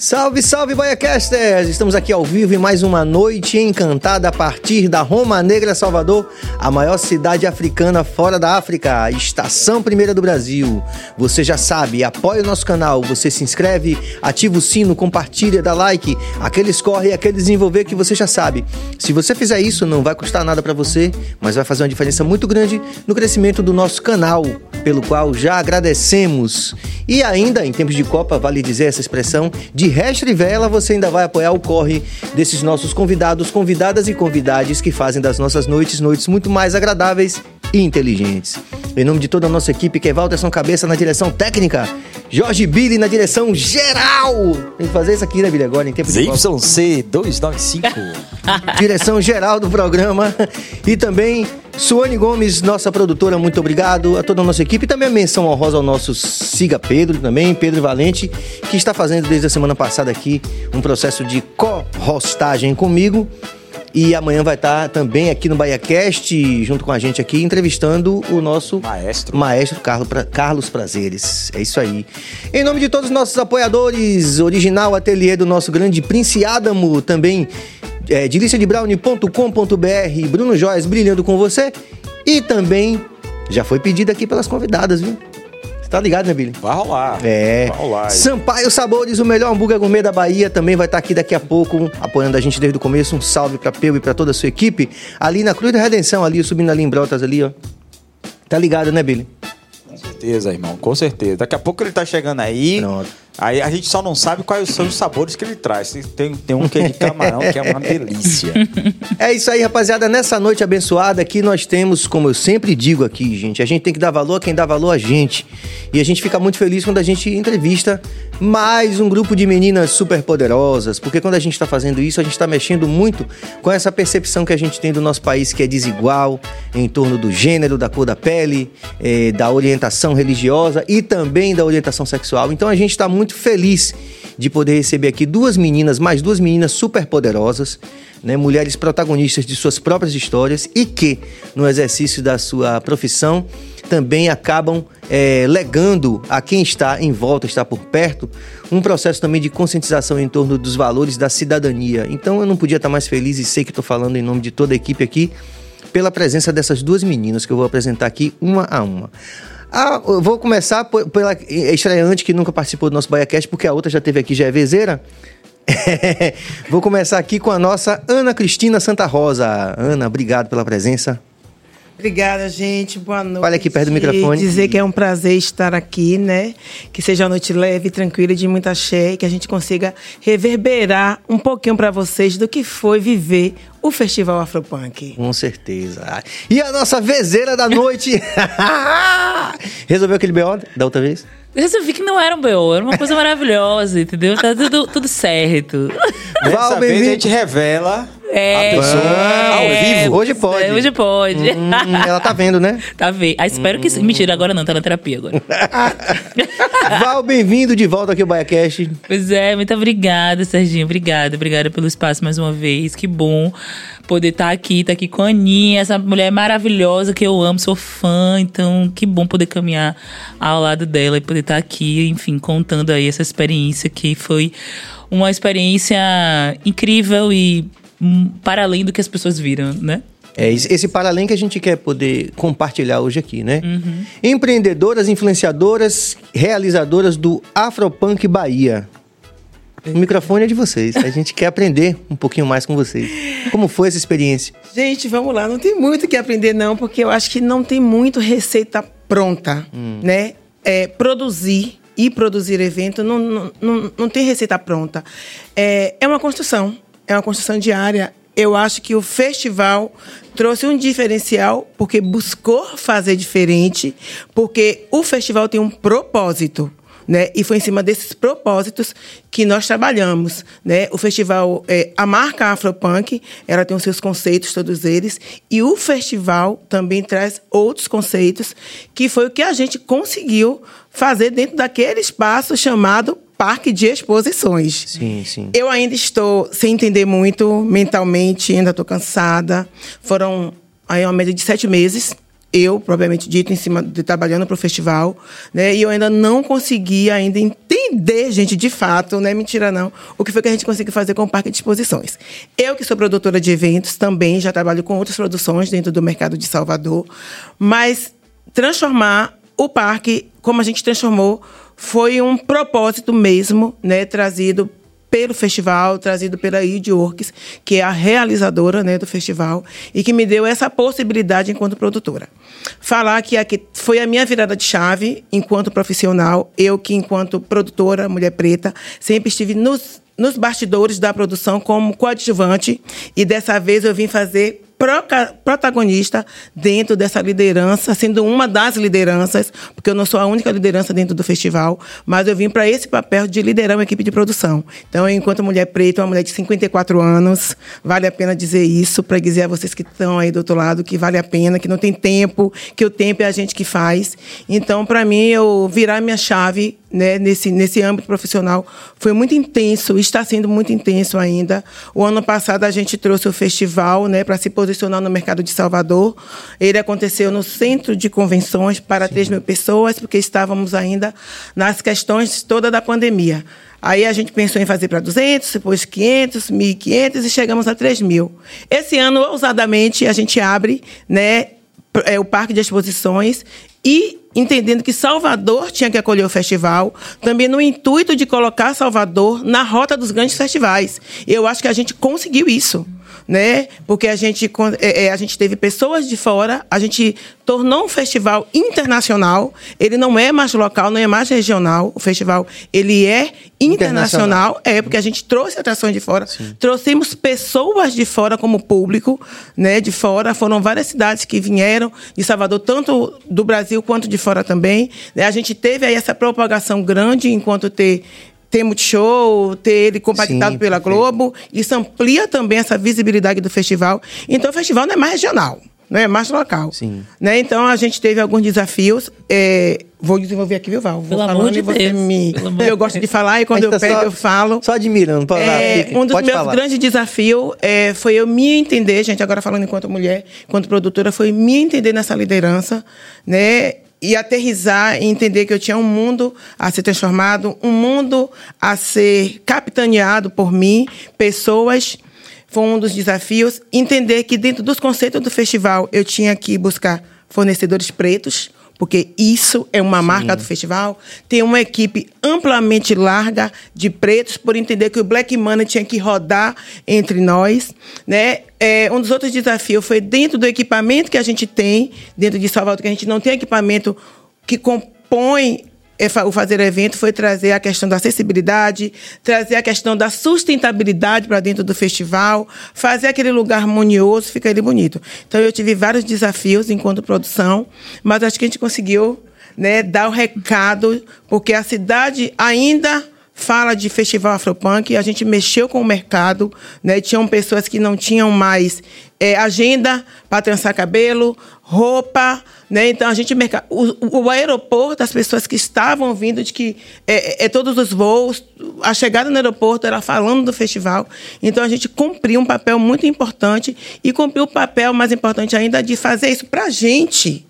Salve, salve, Baiacasters! Estamos aqui ao vivo em mais uma noite encantada a partir da Roma Negra, Salvador, a maior cidade africana fora da África, estação primeira do Brasil. Você já sabe, apoia o nosso canal, você se inscreve, ativa o sino, compartilha, dá like, aqueles corre e desenvolver que você já sabe. Se você fizer isso, não vai custar nada para você, mas vai fazer uma diferença muito grande no crescimento do nosso canal, pelo qual já agradecemos. E ainda, em tempos de Copa, vale dizer essa expressão, de resto e vela, você ainda vai apoiar o corre desses nossos convidados, convidadas e convidades que fazem das nossas noites noites muito mais agradáveis e inteligentes. Em nome de toda a nossa equipe, que é Walterson Cabeça na direção técnica, Jorge Billy na direção geral. Tem que fazer isso aqui, né, Billy, agora em tempo de. ZYC 295. direção geral do programa. E também Suane Gomes, nossa produtora, muito obrigado. A toda a nossa equipe. E também a menção honrosa ao nosso Siga Pedro também, Pedro Valente, que está fazendo desde a semana passada aqui um processo de co-hostagem comigo. E amanhã vai estar também aqui no BahiaCast, junto com a gente aqui, entrevistando o nosso Maestro. maestro Carlos, pra- Carlos Prazeres. É isso aí. Em nome de todos os nossos apoiadores, original ateliê do nosso grande Prince Adamo, também é, deliciadebrownie.com.br, Bruno Joias brilhando com você. E também já foi pedido aqui pelas convidadas, viu? Você tá ligado, né, Billy? Vai rolar. É. Vai rolar. Sampaio Sabores, o melhor hambúrguer gourmet da Bahia, também vai estar aqui daqui a pouco, apoiando a gente desde o começo. Um salve pra Peu e pra toda a sua equipe. Ali na Cruz da Redenção, ali, subindo ali em Brotas, ali, ó. Tá ligado, né, Billy? Com certeza, irmão. Com certeza. Daqui a pouco ele tá chegando aí. Pronto. Aí a gente só não sabe quais são os sabores que ele traz. Tem, tem um que é de camarão, que é uma delícia. É isso aí, rapaziada. Nessa noite abençoada aqui nós temos, como eu sempre digo aqui, gente, a gente tem que dar valor a quem dá valor a gente. E a gente fica muito feliz quando a gente entrevista mais um grupo de meninas super poderosas, porque quando a gente está fazendo isso, a gente está mexendo muito com essa percepção que a gente tem do nosso país que é desigual em torno do gênero, da cor da pele, eh, da orientação religiosa e também da orientação sexual. Então a gente está muito feliz de poder receber aqui duas meninas, mais duas meninas super poderosas, né, mulheres protagonistas de suas próprias histórias e que, no exercício da sua profissão, também acabam eh, legando a quem está em volta, está por perto, um processo também de conscientização em torno dos valores da cidadania. Então eu não podia estar mais feliz e sei que estou falando em nome de toda a equipe aqui, pela presença dessas duas meninas que eu vou apresentar aqui uma a uma. Ah, eu vou começar pela estreante que nunca participou do nosso BaiaCast, porque a outra já teve aqui, já é vezeira. vou começar aqui com a nossa Ana Cristina Santa Rosa. Ana, obrigado pela presença. Obrigada, gente. Boa noite. Olha aqui perto do microfone. Dizer que é um prazer estar aqui, né? Que seja uma noite leve, tranquila, de muita cheia, e que a gente consiga reverberar um pouquinho para vocês do que foi viver o Festival Afropunk. Com certeza. E a nossa vezeira da noite. Resolveu aquele BO da outra vez? Eu resolvi que não era um BO, era uma coisa maravilhosa, entendeu? Tá tudo, tudo certo. Dessa Val, vez a gente revela É, a pessoa ao é, vivo. Hoje pode. é, hoje pode. Hum, ela tá vendo, né? Tá vendo? Ah, espero que sim. Mentira, agora não, tá na terapia agora. Val, bem-vindo de volta aqui ao BaiaCast. Pois é, muito obrigada, Serginho. Obrigada, obrigada pelo espaço mais uma vez. Que bom poder estar aqui, estar aqui com a Aninha, essa mulher maravilhosa que eu amo, sou fã. Então, que bom poder caminhar ao lado dela e poder estar aqui, enfim, contando aí essa experiência que foi uma experiência incrível e hum, para além do que as pessoas viram, né? É esse para além que a gente quer poder compartilhar hoje aqui, né? Empreendedoras, influenciadoras, realizadoras do Afropunk Bahia. O microfone é de vocês. A gente quer aprender um pouquinho mais com vocês. Como foi essa experiência? Gente, vamos lá. Não tem muito o que aprender, não, porque eu acho que não tem muito receita pronta, né? É, produzir e produzir evento não, não, não, não tem receita pronta. É, é uma construção, é uma construção diária. Eu acho que o festival trouxe um diferencial porque buscou fazer diferente, porque o festival tem um propósito né? E foi em cima desses propósitos que nós trabalhamos, né? O festival, é, a marca Afropunk, ela tem os seus conceitos, todos eles, e o festival também traz outros conceitos, que foi o que a gente conseguiu fazer dentro daquele espaço chamado Parque de Exposições. Sim, sim. Eu ainda estou sem entender muito mentalmente, ainda estou cansada. Foram aí uma média de sete meses eu, propriamente dito, em cima de trabalhando para o festival, né? E eu ainda não consegui ainda entender, gente, de fato, não é mentira não, o que foi que a gente conseguiu fazer com o Parque de Exposições. Eu que sou produtora de eventos também, já trabalho com outras produções dentro do mercado de Salvador, mas transformar o parque como a gente transformou foi um propósito mesmo, né, trazido pelo festival, trazido pela Id Works, que é a realizadora né, do festival, e que me deu essa possibilidade enquanto produtora. Falar que aqui foi a minha virada de chave enquanto profissional, eu que, enquanto produtora, mulher preta, sempre estive nos, nos bastidores da produção como coadjuvante, e dessa vez eu vim fazer protagonista dentro dessa liderança, sendo uma das lideranças, porque eu não sou a única liderança dentro do festival, mas eu vim para esse papel de liderar uma equipe de produção. Então, enquanto mulher preta, uma mulher de 54 anos, vale a pena dizer isso, para dizer a vocês que estão aí do outro lado que vale a pena, que não tem tempo, que o tempo é a gente que faz. Então, para mim, eu virar minha chave né, nesse, nesse âmbito profissional foi muito intenso, está sendo muito intenso ainda. O ano passado a gente trouxe o festival né, para se posicionar no mercado de Salvador. Ele aconteceu no centro de convenções para Sim. 3 mil pessoas, porque estávamos ainda nas questões toda da pandemia. Aí a gente pensou em fazer para 200, depois 500, 1.500 e chegamos a 3 mil. Esse ano, ousadamente, a gente abre né, é, o parque de exposições e entendendo que Salvador tinha que acolher o festival, também no intuito de colocar Salvador na rota dos grandes festivais. Eu acho que a gente conseguiu isso né? Porque a gente, é, é, a gente teve pessoas de fora, a gente tornou um festival internacional. Ele não é mais local, não é mais regional. O festival ele é internacional, internacional. é porque a gente trouxe atrações de fora, Sim. trouxemos pessoas de fora como público, né? De fora foram várias cidades que vieram de Salvador, tanto do Brasil quanto de fora também. A gente teve aí essa propagação grande enquanto ter ter Multishow, ter ele compactado Sim, pela perfeito. Globo. Isso amplia também essa visibilidade do festival. Então, o festival não é mais regional, não é mais local. Sim. Né? Então, a gente teve alguns desafios. É, vou desenvolver aqui, viu, Val? Vou Pelo falando de você Deus. me... Eu gosto de falar e quando eu tá pego, só, eu falo. Só admirando. Pode é, um dos meus falar. grandes desafios é, foi eu me entender, gente, agora falando enquanto mulher, enquanto produtora, foi me entender nessa liderança, né? E aterrizar e entender que eu tinha um mundo a ser transformado, um mundo a ser capitaneado por mim, pessoas. Foi um dos desafios. Entender que dentro dos conceitos do festival eu tinha que buscar fornecedores pretos, porque isso é uma Sim. marca do festival. Tem uma equipe amplamente larga de pretos, por entender que o Black Money tinha que rodar entre nós. Né? É, um dos outros desafios foi dentro do equipamento que a gente tem, dentro de Salvador, que a gente não tem equipamento que compõe o fazer evento foi trazer a questão da acessibilidade, trazer a questão da sustentabilidade para dentro do festival, fazer aquele lugar harmonioso, ficar ele bonito. Então eu tive vários desafios enquanto produção, mas acho que a gente conseguiu né, dar o recado, porque a cidade ainda fala de festival Afropunk, a gente mexeu com o mercado, né? Tinham pessoas que não tinham mais é, agenda para trançar cabelo, roupa, né? Então a gente o, o, aeroporto, as pessoas que estavam vindo de que é, é, é, todos os voos, a chegada no aeroporto era falando do festival. Então a gente cumpriu um papel muito importante e cumpriu o papel mais importante ainda de fazer isso para a gente,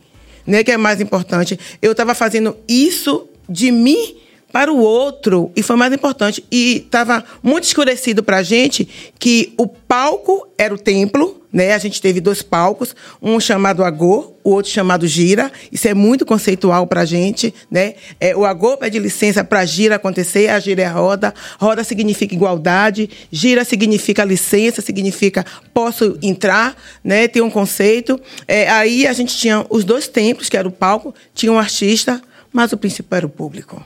né? Que é mais importante. Eu estava fazendo isso de mim para o outro, e foi mais importante, e estava muito escurecido para a gente que o palco era o templo, né? A gente teve dois palcos, um chamado Agô, o outro chamado Gira. Isso é muito conceitual para a gente, né? É, o Agô pede licença para Gira acontecer, a Gira é roda. Roda significa igualdade, Gira significa licença, significa posso entrar, né? Tem um conceito. É, aí a gente tinha os dois templos, que era o palco, tinha um artista, mas o principal era o público.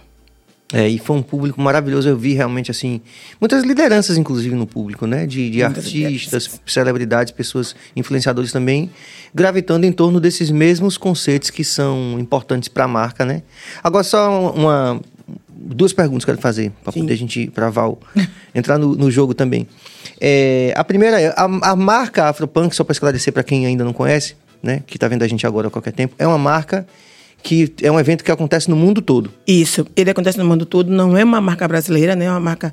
É, e foi um público maravilhoso. Eu vi realmente, assim, muitas lideranças, inclusive, no público, né? De, de artistas, celebridades, pessoas, influenciadores também, gravitando em torno desses mesmos conceitos que são importantes para a marca, né? Agora, só uma. Duas perguntas que eu quero fazer, para poder a gente, para Val, entrar no, no jogo também. É, a primeira é: a, a marca Afropunk, só para esclarecer para quem ainda não conhece, né? Que está vendo a gente agora a qualquer tempo, é uma marca que é um evento que acontece no mundo todo. Isso, ele acontece no mundo todo, não é uma marca brasileira, né? é uma marca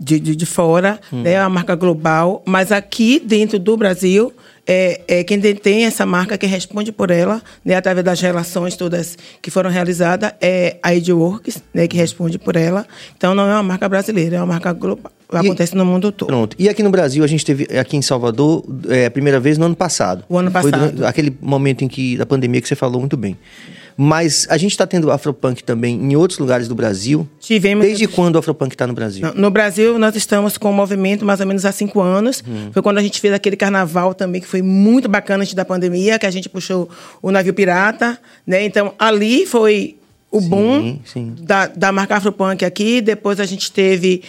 de, de, de fora, hum. né? é uma marca global, mas aqui dentro do Brasil é, é quem detém essa marca, quem responde por ela, né, através das relações todas que foram realizadas, é a Edworks, né, que responde por ela. Então, não é uma marca brasileira, é uma marca global. Acontece e, no mundo todo. Pronto. E aqui no Brasil, a gente teve aqui em Salvador é, a primeira vez no ano passado. O ano passado. Foi aquele momento em que da pandemia que você falou muito bem. Mas a gente está tendo Afropunk também em outros lugares do Brasil. Tivemos. Desde quando o Afropunk está no Brasil? No, Brasil, nós estamos com o movimento mais ou menos há cinco anos. Hum. Foi quando a gente fez aquele carnaval também, que foi muito bacana antes da pandemia, que a gente puxou o navio pirata. Né? Então, ali foi o boom sim. Da, da marca Afropunk aqui. Depois a gente teve.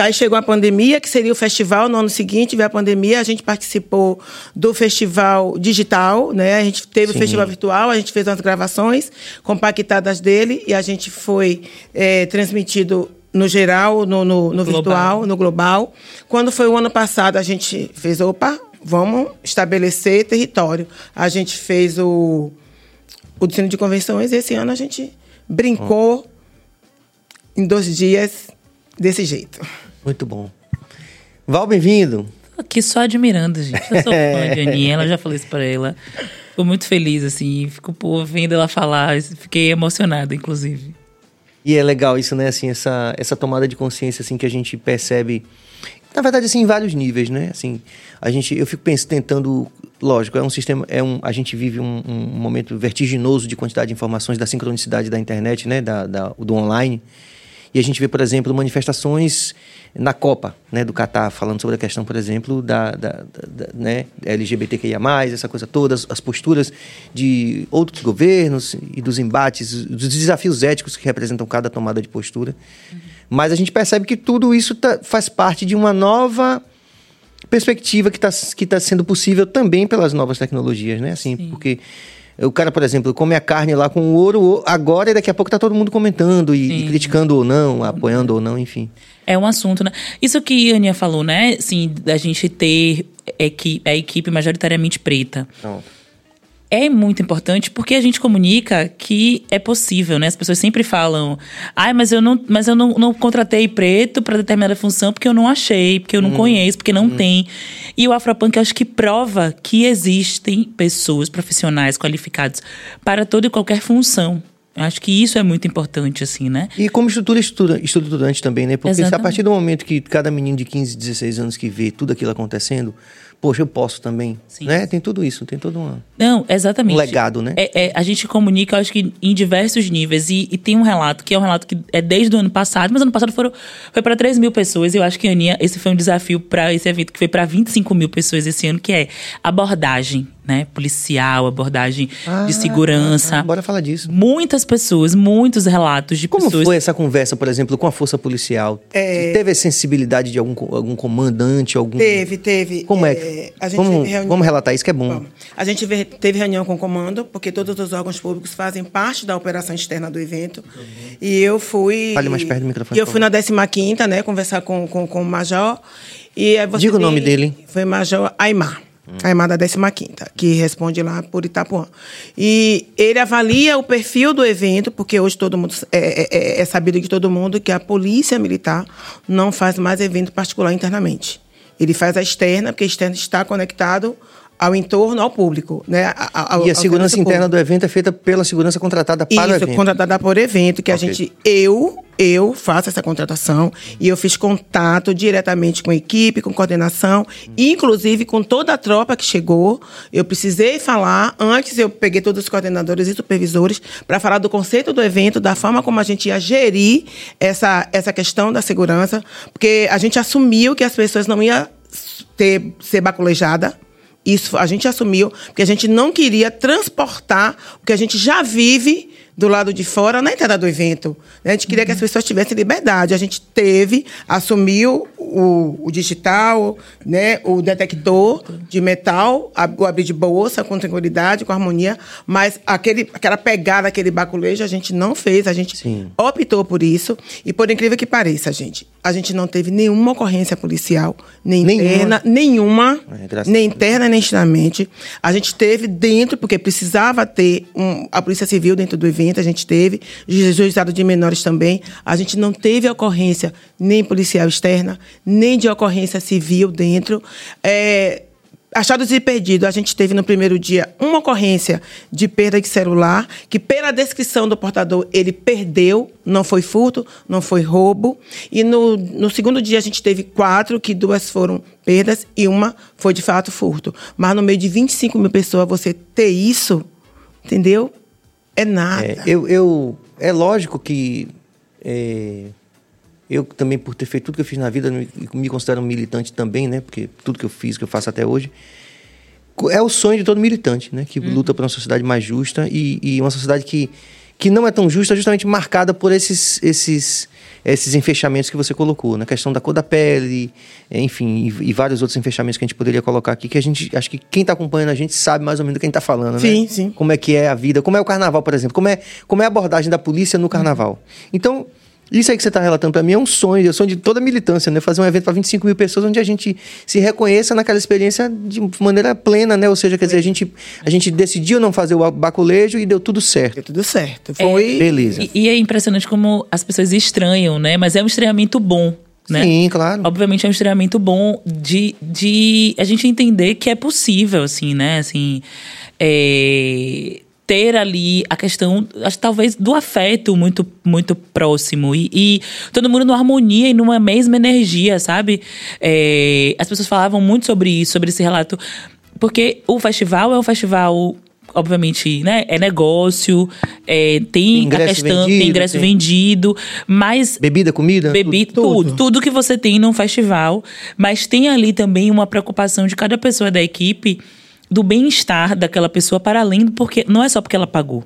Aí chegou a pandemia, que seria o festival. No ano seguinte veio a pandemia, a gente participou do festival digital, né? A gente teve sim. o festival virtual, a gente fez umas gravações compactadas dele e a gente foi é, transmitido no geral, no, no, no virtual, no global. Quando foi o ano passado, a gente fez, opa, vamos estabelecer território. A gente fez o, o destino de convenções e esse ano a gente brincou em dois dias desse jeito. Muito bom. Val, bem-vindo. Aqui só admirando, gente. Eu sou fã de Aninha, ela já falei isso pra ela. Fico muito feliz, assim. Fico pô, vendo ela falar, fiquei emocionada, inclusive. E é legal isso, né? Assim, essa, essa tomada de consciência, assim, que a gente percebe na verdade, assim, em vários níveis, né? Assim, a gente, eu fico pensando, tentando, lógico, é um sistema, é um, a gente vive um, um momento vertiginoso de quantidade de informações, da sincronicidade da internet, né? Da, da, do online. E a gente vê, por exemplo, manifestações na Copa, né, do Catar, falando sobre a questão, por exemplo, da, da, da, da né, LGBTQIA+, essa coisa toda, as, as, posturas de outros governos e dos embates, dos desafios éticos que representam cada tomada de postura. Uhum. Mas a gente percebe que tudo isso tá, faz parte de uma nova perspectiva que está que tá sendo possível também pelas novas tecnologias, né? Assim, Sim. porque o cara, por exemplo, come a carne lá com ouro agora e daqui a pouco está todo mundo comentando e, e, criticando ou não, apoiando ou não, enfim. É um assunto, né? Isso que a Aninha falou, né? Assim, da gente ter equipe, a equipe majoritariamente preta. Pronto é muito importante porque a gente comunica que é possível, né? As pessoas sempre falam, ai, mas eu não, mas eu não, não contratei preto para determinada função porque eu não achei, porque eu não hum. conheço, porque não hum. tem. E o Afropunk acho que prova que existem pessoas profissionais qualificadas para toda e qualquer função. Acho que isso é muito importante, assim, né? E como estrutura estudante também, né? Porque a partir do momento que cada menino de 15, 16 anos que vê tudo aquilo acontecendo, poxa, eu posso também. Sim. Né? Tem tudo isso, tem todo um, Não, exatamente. um legado, né? É, é, a gente comunica, acho que em diversos níveis. E, e, tem um relato, que é um relato que é desde o ano passado, mas ano passado foram, foi para 3 mil pessoas. E eu acho que, Aninha, esse foi um desafio para esse evento, que foi para 25 mil pessoas esse ano, que é abordagem né, policial, abordagem ah, de segurança. Ah, bora falar disso. Muitas pessoas, muitos relatos de Como pessoas. Como foi essa conversa, por exemplo, com a força policial? É... Teve a sensibilidade de algum, algum comandante, algum Teve, teve. Como é? é a gente vamos, reunião... vamos relatar isso que é bom. Vamos. A gente teve reunião com o comando, porque todos os órgãos públicos fazem parte da operação externa do evento. Uhum. E eu fui Fale mais perto do microfone. E eu fui na 15ª, né, conversar com, com, com o major. E Diga o nome dele. Foi Major Aymar. A Armada 15 que responde lá por Itapuã. E ele avalia o perfil do evento, porque hoje todo mundo é, é, é, é sabido de todo mundo que a polícia militar não faz mais evento particular internamente. Ele faz a externa, porque a externa está conectado ao entorno, ao público. Né? Ao, e a segurança interna do evento é feita pela segurança contratada para Isso, o evento? contratada por evento, que okay. a gente, eu, eu faço essa contratação e eu fiz contato diretamente com a equipe, com coordenação, inclusive com toda a tropa que chegou. Eu precisei falar, antes eu peguei todos os coordenadores e supervisores para falar do conceito do evento, da forma como a gente ia gerir essa, essa questão da segurança, porque a gente assumiu que as pessoas não iam ter, ser baculejada isso a gente assumiu, porque a gente não queria transportar o que a gente já vive do lado de fora na entrada do evento. A gente queria uhum. que as uhum. pessoas tivessem liberdade. A gente teve, assumiu o, o digital, né, o detector de metal, a, o abrir de bolsa com tranquilidade, com harmonia, mas aquele, aquela pegada, aquele baculejo, a gente não fez, a gente Sim. optou por isso. E por incrível que pareça, gente, a gente não teve nenhuma ocorrência policial, nem interna, nenhuma, é, nem interna, nem externamente. A gente teve dentro, porque precisava ter um, a Polícia Civil dentro do evento, a gente teve, juizado de menores também. A gente não teve ocorrência nem policial externa, nem de ocorrência civil dentro. É, Achados e perdidos, a gente teve no primeiro dia uma ocorrência de perda de celular, que pela descrição do portador ele perdeu, não foi furto, não foi roubo. E no, no segundo dia a gente teve quatro, que duas foram perdas e uma foi de fato furto. Mas no meio de 25 mil pessoas, você ter isso, entendeu? É nada. É, eu, eu, é lógico que é, eu também, por ter feito tudo que eu fiz na vida, me, me considero um militante também, né? Porque tudo que eu fiz, que eu faço até hoje, é o sonho de todo militante, né? Que luta por uma sociedade mais justa e, e uma sociedade que, que não é tão justa, justamente marcada por esses, esses, esses enfechamentos que você colocou, na questão da cor da pele, enfim, e, e, vários outros enfechamentos que a gente poderia colocar aqui, que a gente, acho que quem está acompanhando a gente sabe mais ou menos do que a gente está falando, né? Sim, sim. Como é que é a vida, como é o carnaval, por exemplo, como é, como é a abordagem da polícia no carnaval. Então, isso aí que você está relatando para mim é um sonho, é um sonho de toda a militância, né? Fazer um evento para 25 mil pessoas onde a gente se reconheça naquela experiência de maneira plena, né? Ou seja, quer dizer, a gente, a gente decidiu não fazer o baculejo e deu tudo certo. Deu tudo certo. Foi. É, Beleza. E, e é impressionante como as pessoas estranham, né? Mas é um estranhamento bom. Né? Sim, claro. Obviamente é um estranhamento bom de, de a gente entender que é possível, assim, né? Assim, é, ter ali a questão, acho, talvez, do afeto muito, muito próximo. E, e todo mundo numa harmonia e numa mesma energia, sabe? É, as pessoas falavam muito sobre isso, sobre esse relato. Porque o festival é um festival obviamente, né, é negócio, é, tem ingresso a questão, vendido, tem ingresso tem... vendido, mas bebida, comida, bebida, tudo, tudo, tudo que você tem num festival, mas tem ali também uma preocupação de cada pessoa da equipe do bem-estar daquela pessoa para além do porque não é só porque ela pagou.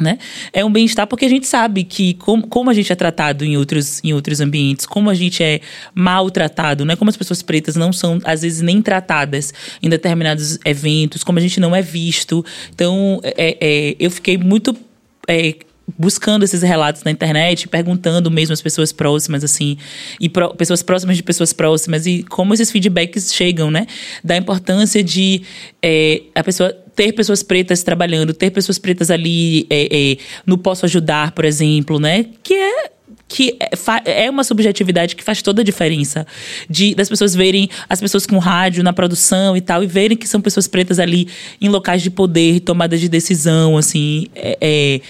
Né? É um bem-estar porque a gente sabe que como, como a gente é tratado em outros, em outros ambientes, como a gente é maltratado, né? como as pessoas pretas não são, às vezes, nem tratadas em determinados eventos, como a gente não é visto. Então, é, é, eu fiquei muito é, buscando esses relatos na internet, perguntando mesmo às pessoas próximas, assim, e pro, pessoas próximas de pessoas próximas, e como esses feedbacks chegam, né? Da importância de é, a pessoa ter pessoas pretas trabalhando, ter pessoas pretas ali é, é, no Posso Ajudar, por exemplo, né? Que é que é, é uma subjetividade que faz toda a diferença. De, das pessoas verem as pessoas com rádio na produção e tal, e verem que são pessoas pretas ali em locais de poder, tomadas de decisão, assim. É, é,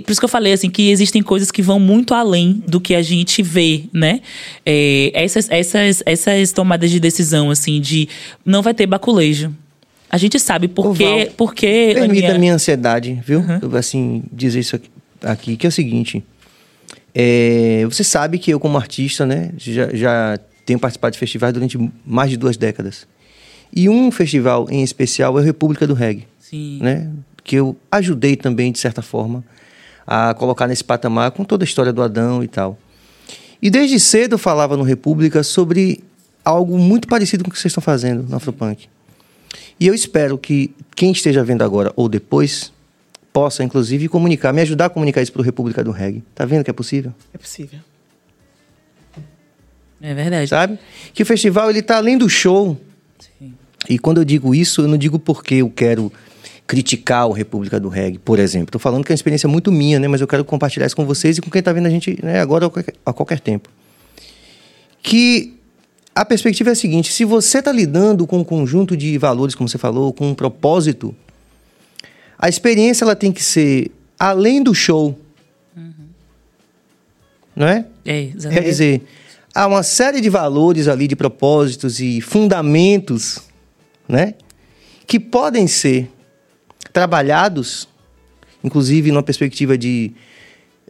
por isso que eu falei assim que existem coisas que vão muito além do que a gente vê, né? É, essas, essas, essas tomadas de decisão assim de não vai ter baculejo. A gente sabe por quê, porque permita a minha ansiedade, viu? Uhum. Assim dizer isso aqui, aqui, que é o seguinte. É, você sabe que eu como artista, né, já, já tenho participado de festivais durante mais de duas décadas. E um festival em especial é o República do Reggae, Sim. né? Que eu ajudei também de certa forma a colocar nesse patamar com toda a história do Adão e tal. E desde cedo eu falava no República sobre algo muito parecido com o que vocês estão fazendo no Afropunk. E eu espero que quem esteja vendo agora ou depois possa, inclusive, comunicar, me ajudar a comunicar isso para o República do Reggae. Tá vendo que é possível? É possível. É verdade. Sabe? Que o festival ele tá além do show. Sim. E quando eu digo isso, eu não digo porque eu quero criticar o República do Reggae, por exemplo. Estou falando que é uma experiência muito minha, né? Mas eu quero compartilhar isso com vocês e com quem está vendo a gente né, agora a qualquer, a qualquer tempo. Que a perspectiva é a seguinte: se você está lidando com um conjunto de valores, como você falou, com um propósito, a experiência ela tem que ser além do show. Uhum. Não é? É, exatamente. Quer dizer, há uma série de valores ali, de propósitos e fundamentos, né? Que podem ser trabalhados, inclusive numa perspectiva de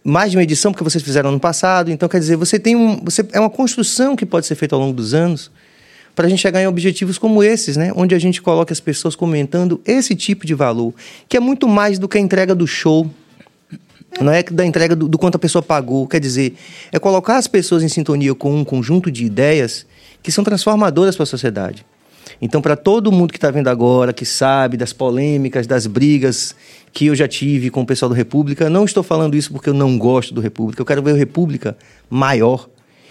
mais de uma edição, porque vocês fizeram no passado. Então, quer dizer, você tem um. Você, é uma construção que pode ser feita ao longo dos anos para a gente chegar em objetivos como esses, né? Onde a gente coloca as pessoas comentando esse tipo de valor, que é muito mais do que a entrega do show. Não é da entrega do, do quanto a pessoa pagou. Quer dizer, é colocar as pessoas em sintonia com um conjunto de ideias que são transformadoras para a sociedade. Então, para todo mundo que está vendo agora, que sabe das polêmicas, das brigas que eu já tive com o pessoal do República, não estou falando isso porque eu não gosto do República. Eu quero ver o República maior.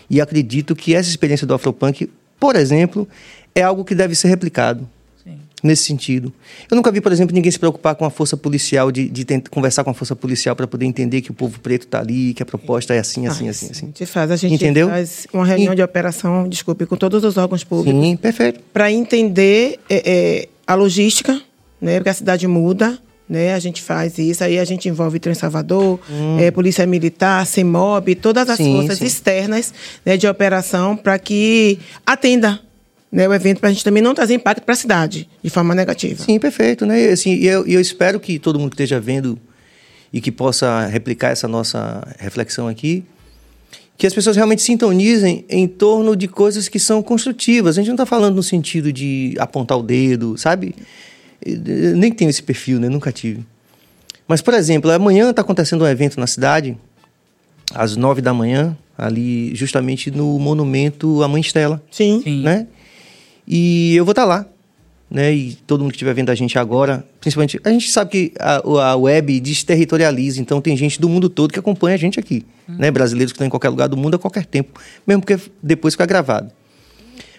E acredito que essa experiência do Afropunk, por exemplo, é algo que deve ser replicado. Nesse sentido. Eu nunca vi, por exemplo, ninguém se preocupar com a força policial, de, de tentar conversar com a força policial para poder entender que o povo preto está ali, que a proposta é assim, assim, Ah, assim, sim. assim. A gente faz, a gente Entendeu? faz uma reunião E- de operação, desculpe, com todos os órgãos públicos. Sim, perfeito. para entender é, é, a logística, né? Porque a cidade muda, né? A gente faz isso, aí a gente envolve Trem Salvador, é, Polícia Militar, CEMOB, todas as Hum. Sim, forças sim. externas né, de operação para que atenda né, o evento, para a gente também não trazer impacto para a cidade de forma negativa. Sim, perfeito, né? E, assim, e eu, eu espero que todo mundo que esteja vendo e que possa replicar essa nossa reflexão aqui, que as pessoas realmente sintonizem em torno de coisas que são construtivas. A gente não está falando no sentido de apontar o dedo, sabe? Eu nem tenho esse perfil, né? Nunca tive. Mas, por exemplo, amanhã está acontecendo um evento na cidade, às nove da manhã, ali justamente no monumento à Mãe Estela Sim. Sim. né? E eu vou estar lá, né? E todo mundo que estiver vendo a gente agora, principalmente, a gente sabe que a, a web desterritorializa, então tem gente do mundo todo que acompanha a gente aqui, né? Brasileiros que estão em qualquer lugar do mundo a qualquer tempo, mesmo porque depois fica gravado.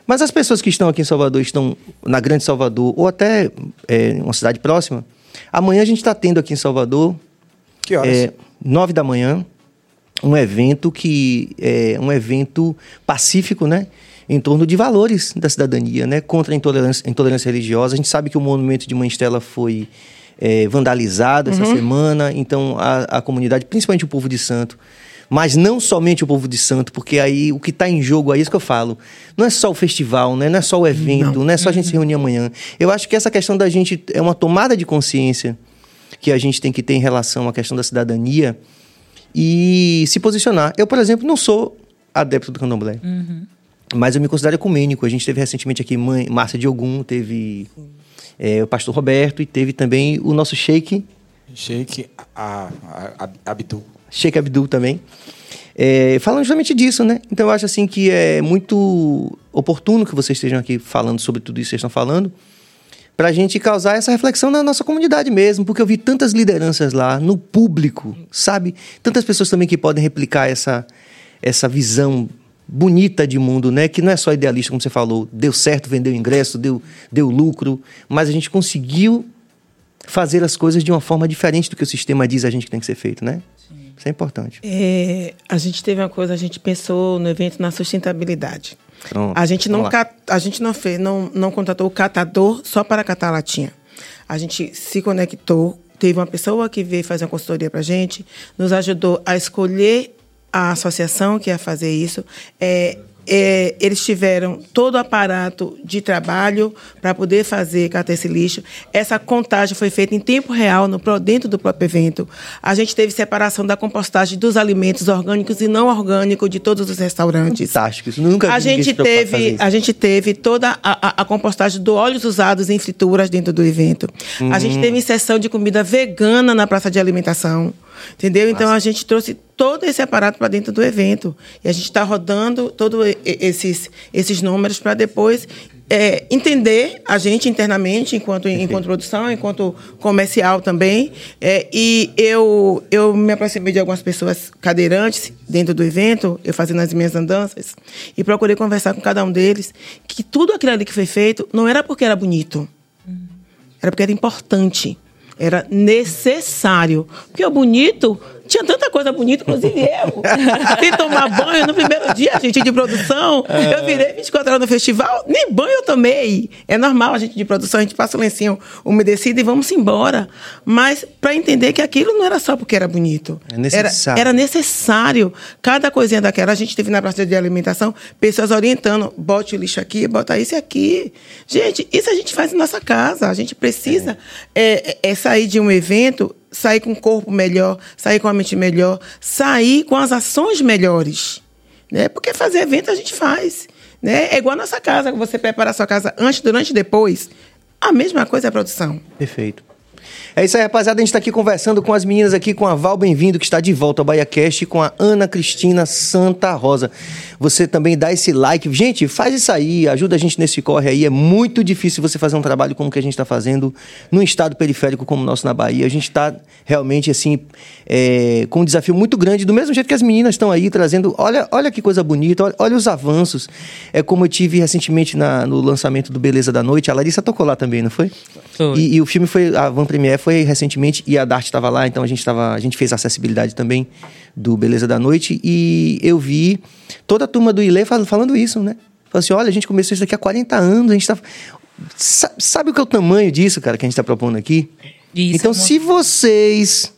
Mas as pessoas que estão aqui em Salvador, estão na Grande Salvador, ou até é, uma cidade próxima, amanhã a gente está tendo aqui em Salvador, Que horas? é, nove da manhã, um evento que é um evento pacífico, né? Em torno de valores da cidadania, né? Contra a intolerância, intolerância religiosa. A gente sabe que o monumento de Mãe Estela foi é, vandalizado essa semana, então a, a comunidade, principalmente o povo de Santo, mas não somente o povo de Santo, porque aí o que está em jogo aí é isso que eu falo. Não é só o festival, né? não é só o evento, não, é só a gente se reunir amanhã. Eu acho que essa questão da gente é uma tomada de consciência que a gente tem que ter em relação à questão da cidadania e se posicionar. Eu, por exemplo, não sou adepto do candomblé, mas eu me considero ecumênico. A gente teve recentemente aqui mãe, Márcia de Ogum, teve é, o pastor Roberto e teve também o nosso sheik, Sheik a, a, a, Abdu. Sheik Abdul também. É, falando justamente disso, né? Então eu acho assim que é muito oportuno que vocês estejam aqui falando sobre tudo isso que vocês estão falando, para a gente causar essa reflexão na nossa comunidade mesmo, porque eu vi tantas lideranças lá, no público, sabe? Tantas pessoas também que podem replicar essa, essa visão bonita de mundo, né? Que não é só idealista, como você falou, deu certo, vendeu ingresso, deu, deu lucro, mas a gente conseguiu fazer as coisas de uma forma diferente do que o sistema diz a gente que tem que ser feito, né? Isso é importante. É, a gente teve uma coisa, a gente pensou no evento na sustentabilidade. Pronto, A gente não, vamos lá. ca- a gente não fez, não, não contratou o catador só para catar a latinha. A gente se conectou, teve uma pessoa que veio fazer uma consultoria para a gente, nos ajudou a escolher a associação que ia fazer isso. É, é, eles tiveram todo o aparato de trabalho para poder fazer catar esse lixo. Essa contagem foi feita em tempo real no, dentro do próprio evento. A gente teve separação da compostagem dos alimentos orgânicos e não orgânicos de todos os restaurantes. Fantástico. Isso nunca A gente teve, a gente teve toda a, a- a compostagem do óleos usados em frituras dentro do evento. A gente teve sessão de comida vegana na praça de alimentação. Entendeu? Então a gente trouxe todo esse aparato para dentro do evento. E a gente está rodando todos esses, esses números para depois é, entender a gente internamente, enquanto, enquanto produção, enquanto comercial também. É, e eu, eu me aproximei de algumas pessoas cadeirantes dentro do evento, eu fazendo as minhas andanças, e procurei conversar com cada um deles, que tudo aquilo ali que foi feito não era porque era bonito, era porque era importante. Era necessário. Porque o bonito tinha tanta coisa bonita, inclusive eu. Sem tomar banho no primeiro dia, gente, de produção. Eu virei 24 horas no festival, nem banho eu tomei. É normal a gente de produção, a gente passa o lencinho umedecido e vamos embora. Mas para entender que aquilo não era só porque era bonito. É necessário. Era, era necessário. Cada coisinha daquela. A gente teve na praça de alimentação pessoas orientando: bote o lixo aqui, bota isso aqui. Gente, isso a gente faz em nossa casa. A gente precisa é, é sair de um evento, sair com o corpo melhor, sair com a mente melhor, sair com as ações melhores. Né? Porque fazer evento a gente faz. Né? É igual a nossa casa, você prepara a sua casa antes, durante e depois. A mesma coisa é a produção. Perfeito. É isso aí, rapaziada. A gente tá aqui conversando com as meninas aqui, com a Val Bem-vindo, que está de volta ao BahiaCast, e com a Ana Cristina Santa Rosa. Você também dá esse like. Gente, faz isso aí, ajuda a gente nesse corre aí. É muito difícil você fazer um trabalho como o que a gente está fazendo num estado periférico como o nosso na Bahia. A gente está realmente, assim, é, com um desafio muito grande, do mesmo jeito que as meninas estão aí trazendo. Olha, olha que coisa bonita, olha, olha os avanços. É como eu tive recentemente na, no lançamento do Beleza da Noite. A Larissa tocou lá também, não foi? Foi. E, e o filme foi. A Van Premiere foi recentemente e a Dart estava lá, então a gente, tava, a gente fez acessibilidade também do Beleza da Noite. E eu vi toda a turma do Ilê fal- falando isso, né? Falando assim: olha, a gente começou isso daqui há 40 anos, a gente tá. Sa- Sabe o que é o tamanho disso, cara, que a gente está propondo aqui? Isso então, é uma- se vocês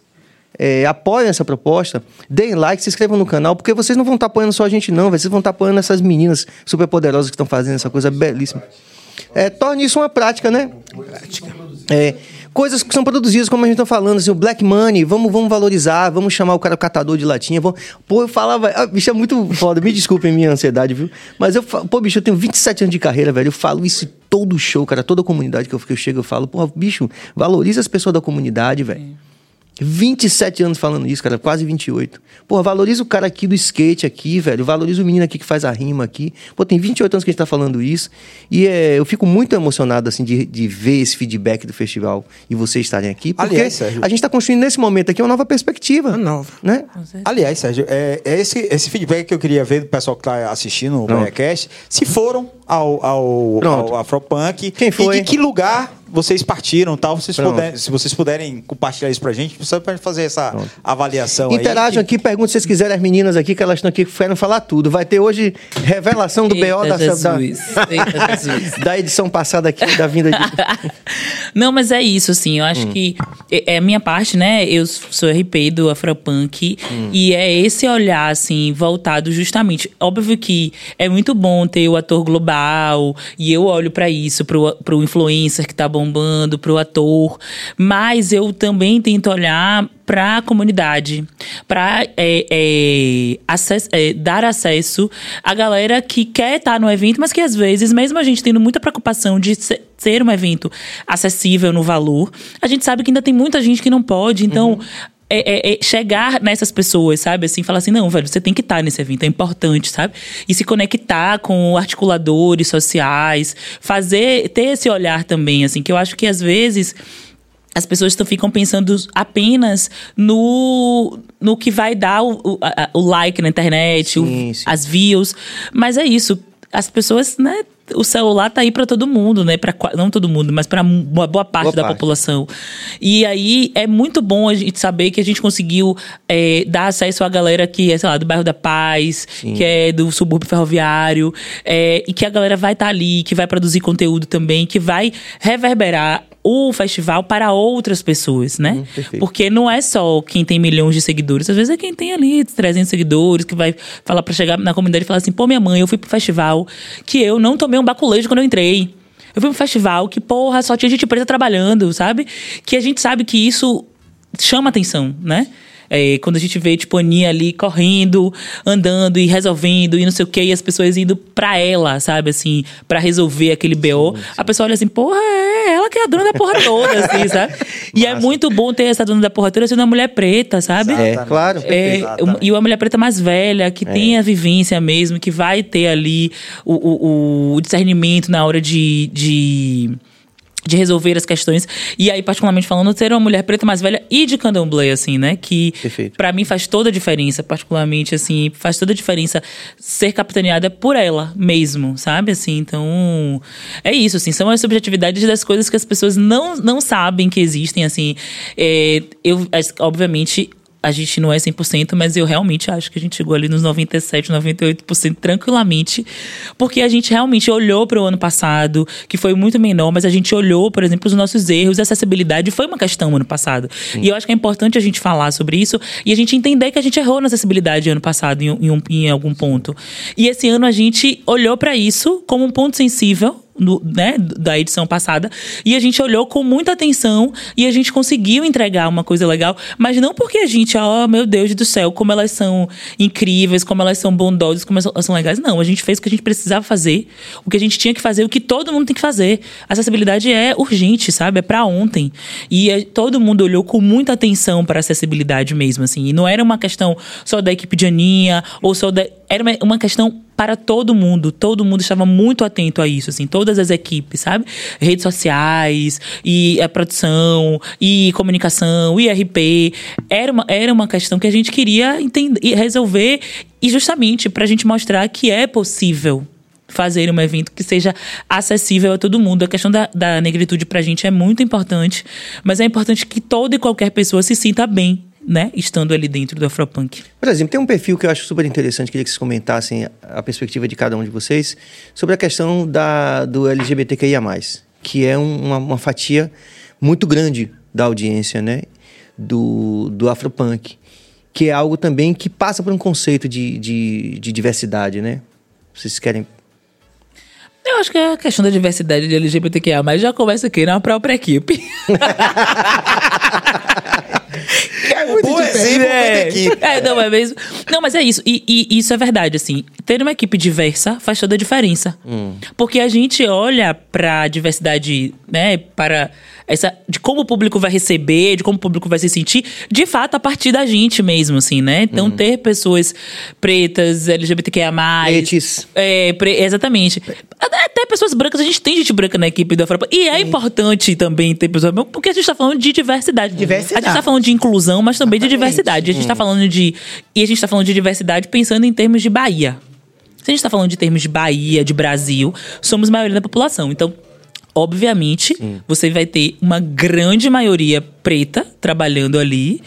é, apoiam essa proposta, deem like, se inscrevam no canal, porque vocês não vão estar apoiando só a gente, não, vocês vão estar apoiando essas meninas super poderosas que estão fazendo essa coisa belíssima. É, torne isso uma prática, né? É, coisas que são produzidas, como a gente tá falando, assim, o Black Money, vamos, vamos valorizar, vamos chamar o cara catador de latinha. Vamos... Pô, eu falava, ah, bicho, é muito foda, me desculpem minha ansiedade, viu? Mas eu, fa- pô, bicho, eu tenho 27 anos de carreira, velho, eu falo isso todo show, cara, toda comunidade que eu, que eu chego, eu falo, pô, bicho, valoriza as pessoas da comunidade, velho. 27 anos falando isso, cara, quase 28. Pô, valoriza o cara aqui do skate aqui, velho. Valoriza o menino aqui que faz a rima aqui. Pô, tem 28 anos que a gente tá falando isso. E é, eu fico muito emocionado, assim, de, de ver esse feedback do festival e vocês estarem aqui. Porque Aliás, Sérgio- a gente tá construindo nesse momento aqui uma nova perspectiva. Uma nova. Né? Aliás, Sérgio, é, é esse, esse feedback que eu queria ver do pessoal que está assistindo o podcast. Se foram ao, ao, Pronto. ao Afropunk. Quem foi? E de que lugar vocês partiram tal. Vocês puderem, se vocês puderem compartilhar isso pra gente, só pra fazer essa Pronto. avaliação Interajam que- aqui, perguntem se vocês quiserem as meninas aqui, que elas estão aqui querem falar tudo. Vai ter hoje revelação do BO da, Eita, da, Jesus. Eita, Jesus. da edição passada aqui, da vinda de. Não, mas é isso, assim. Eu acho Hum. que é é a minha parte, né? Eu sou RP do Afropunk Hum. e é esse olhar, assim, voltado justamente. Óbvio que é muito bom ter o ator global e eu olho pra isso, pro, pro influencer que tá bombando, pro ator, mas eu também tento olhar para a comunidade, para dar acesso à galera que quer estar no evento, mas que às vezes, mesmo a gente tendo muita preocupação de se- ser um evento acessível no valor, a gente sabe que ainda tem muita gente que não pode. Então, é, é- é chegar nessas pessoas, sabe? Assim, falar assim, não, velho, você tem que estar nesse evento, é importante, sabe? E se conectar com articuladores sociais, fazer, ter esse olhar também, assim, que eu acho que às vezes as pessoas tão, ficam pensando apenas no, no que vai dar o, o, a- o like na internet, o- Sim, sim. as views. Mas é isso. As pessoas, né? O celular tá aí para todo mundo, né? Pra, não todo mundo, mas para uma boa parte Boa da parte. população. E aí é muito bom a gente saber que a gente conseguiu é, dar acesso à galera que é, sei lá, do bairro da Paz, que é do subúrbio ferroviário, é, e que a galera vai estar ali, que vai produzir conteúdo também, que vai reverberar o festival para outras pessoas, né? perfeito. Porque não é só quem tem milhões de seguidores, às vezes é quem tem ali 300 seguidores, que vai falar para chegar na comunidade e falar assim: pô, minha mãe, eu fui pro festival que eu não tomei um baculejo quando eu entrei. Eu fui pro festival que, porra, só tinha gente preta trabalhando, sabe? Que a gente sabe que isso chama atenção, né? É, quando a gente vê, tipo, a Aninha ali correndo, andando e resolvendo e não sei o quê, e as pessoas indo pra ela, sabe, assim, pra resolver aquele BO, a pessoa olha assim, porra, é ela que é a dona da porra toda, assim, sabe? E é muito bom ter essa dona da porra toda sendo uma mulher preta, sabe? É, claro. É, e uma mulher preta mais velha, que tem a vivência mesmo, que vai ter ali o, o- o discernimento na hora de, de, de resolver as questões. E aí, particularmente falando, ter uma mulher preta mais velha e de candomblé, assim, né? Que pra mim faz toda a diferença, particularmente, assim, faz toda a diferença ser capitaneada por ela mesmo, sabe? Assim, então. É isso, assim, são as subjetividades das coisas que as pessoas não, não sabem que existem, assim. É, eu, obviamente. A gente não é 100%, mas eu realmente acho que a gente chegou ali nos 97, 98% tranquilamente, porque a gente realmente olhou para o ano passado, que foi muito menor, mas a gente olhou, por exemplo, os nossos erros, a acessibilidade foi uma questão ano passado. E eu acho que é importante a gente falar sobre isso e a gente entender que a gente errou na acessibilidade ano passado em um- em algum ponto. E esse ano a gente olhou para isso como um ponto sensível né, da edição passada. E a gente olhou com muita atenção e a gente conseguiu entregar uma coisa legal. Mas não porque a gente, oh meu Deus do céu, como elas são incríveis, como elas são bondosas, como elas são legais. Não, a gente fez o que a gente precisava fazer, o que a gente tinha que fazer, o que todo mundo tem que fazer. Acessibilidade é urgente, sabe? É pra ontem. E é- todo mundo olhou com muita atenção para acessibilidade mesmo, assim. E não era uma questão só da equipe de Aninha, ou só da. Era uma questão para todo mundo. Todo mundo estava muito atento a isso, assim, todas as equipes, sabe? Redes sociais, e a produção, e comunicação, e RP. Era uma, era uma questão que a gente queria entender resolver, e justamente para a gente mostrar que é possível fazer um evento que seja acessível a todo mundo. A questão da, da negritude pra gente é muito importante, mas é importante que toda e qualquer pessoa se sinta bem, né? Estando ali dentro do Afropunk. Por exemplo, tem um perfil que eu acho super interessante, queria que vocês comentassem a perspectiva de cada um de vocês sobre a questão da, do LGBTQIA+, que é um- uma, uma fatia muito grande da audiência, né, do, do Afropunk, que é algo também que passa por um conceito de, de, de diversidade, né? Vocês querem... Eu acho que a questão da diversidade de LGBTQIA, mas já começa aqui na própria equipe. É muito Bom diferente. exemplo É. da equipe. É, não, é mesmo. Não, mas é isso. E, e isso é verdade, assim. Ter uma equipe diversa faz toda a diferença. Porque a gente olha pra diversidade, né, para essa. de como o público vai receber, de como o público vai se sentir, de fato, a partir da gente mesmo, assim, né? Então, ter pessoas pretas, LGBTQIA. Pretes. É, pre- exatamente. Até pessoas brancas, a gente tem gente branca na equipe do Afro. E é importante também ter pessoas brancas, porque a gente tá falando de diversidade. Diversidade. A gente tá falando de inclusão, mas também de diversidade. A gente tá falando de. E a gente tá falando de diversidade pensando em termos de Bahia. Se a gente tá falando de termos de Bahia, de Brasil, somos maioria da população. Então, obviamente, você vai ter uma grande maioria preta trabalhando ali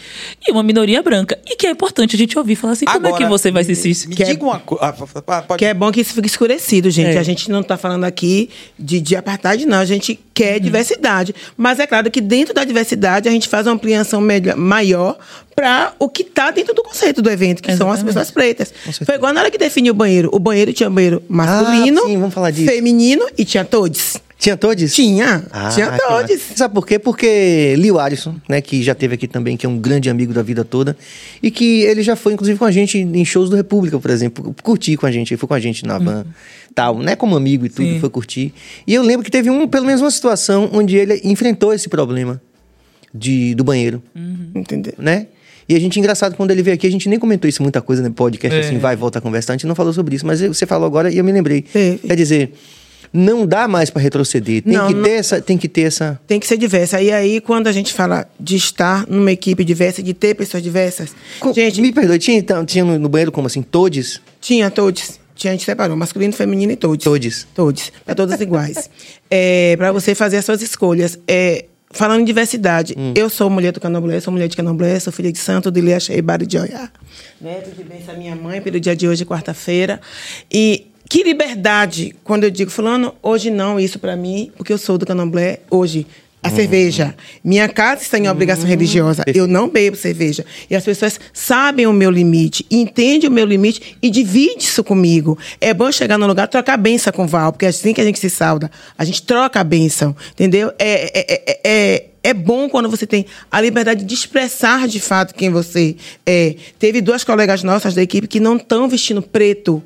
e uma minoria branca. E que é importante a gente ouvir falar assim: como é que Agora, você vai se sentir? me Que é- diga uma coisa. pode... Que é bom que isso fique escurecido, gente. É. A gente não tá falando aqui de, de apartheid, não. A gente quer Uhum. diversidade. Mas é claro que dentro da diversidade a gente faz uma ampliação melhor- maior para o que tá dentro do conceito do evento, que são as Exatamente. pessoas pretas. Foi igual na hora que definiu o banheiro. O banheiro tinha banheiro masculino, Ah, sim, vamos falar disso. feminino e tinha todos. Tinha todos? Tinha. tinha que massa. todos. Sabe por quê? Porque Leo Alisson, né, que já teve aqui também, que é um grande amigo da vida toda, e que ele já foi, inclusive, com a gente em shows do República, por exemplo, curtir com a gente, ele foi com a gente na van, tal, né, como amigo e tudo, Sim. foi curtir. E eu lembro que teve um, pelo menos uma situação onde ele enfrentou esse problema de, do banheiro, Entendeu? né? E a gente, engraçado, quando ele veio aqui, a gente nem comentou isso muita coisa no podcast, É. assim, vai, volta a conversa, a gente não falou sobre isso, mas você falou agora e eu me lembrei. Teve. Quer dizer, não dá mais para retroceder, tem, Não, que não- ter essa, tem que ter essa... Tem que ser diversa. E aí, quando a gente fala de estar numa equipe diversa, de ter pessoas diversas, Co- gente, Me perdoe, tinha, então, tinha no, no banheiro como assim? Todes? tinha todos. Tinha, a gente separou, masculino, feminino e todos. Todes. Todos. Para todas iguais. é, para você fazer as suas escolhas. É, falando em diversidade, eu sou mulher do Candomblé, sou mulher de Candomblé, sou filha de santo de Lia Sheibari de Oiá. Neto de à minha mãe pelo dia de hoje, quarta-feira. E que liberdade, quando eu digo, fulano, hoje não, isso para mim, porque eu sou do Candomblé, hoje. A cerveja. Minha casa está em obrigação religiosa. Eu não bebo cerveja. E as pessoas sabem o meu limite, entendem o meu limite e dividem isso comigo. É bom chegar no lugar trocar a benção com o Val, porque é assim que a gente se sauda. A gente troca a benção, entendeu? É, é, é, é, é bom quando você tem a liberdade de expressar de fato quem você é. Teve duas colegas nossas da equipe que não estão vestindo preto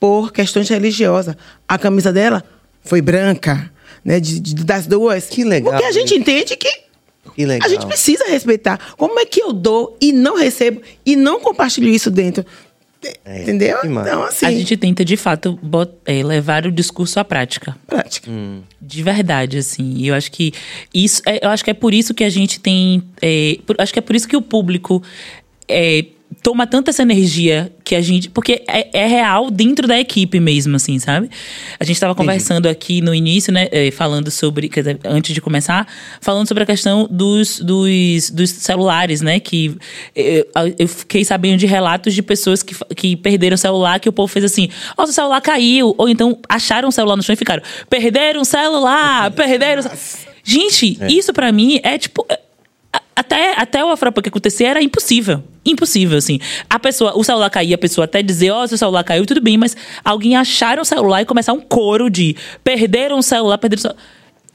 por questões religiosas. A camisa dela foi branca, né? de- de- das duas. Que legal Porque a gente isso. entende que Que legal. a gente precisa respeitar. Como é que eu dou e não recebo e não compartilho isso dentro? É, Entendeu? Então, assim, A gente tenta, de fato, bot- é, levar o discurso à prática. prática. De verdade, assim. E eu acho que isso. é- eu acho que é por isso que a gente tem. é, por- acho que é por isso que o público é, toma tanta essa energia que a gente. Porque é, é real dentro da equipe mesmo, assim, sabe? A gente estava conversando aqui no início, né? é, falando sobre. Quer dizer, antes de começar, falando sobre a questão dos, dos, dos celulares, né? Que é, eu fiquei sabendo de relatos de pessoas que, que perderam o celular, que o povo fez assim: ó, seu celular caiu. Ou então acharam o celular no chão e ficaram: perderam o celular, perderam. o ce-". Gente, isso pra mim é tipo. Até, até o Afropunk acontecer era impossível. Impossível, assim. A pessoa, o celular caía, a pessoa até dizer, ó, oh, seu celular caiu, tudo bem, mas alguém acharam o celular e começar um coro de perderam o celular, perderam o celular.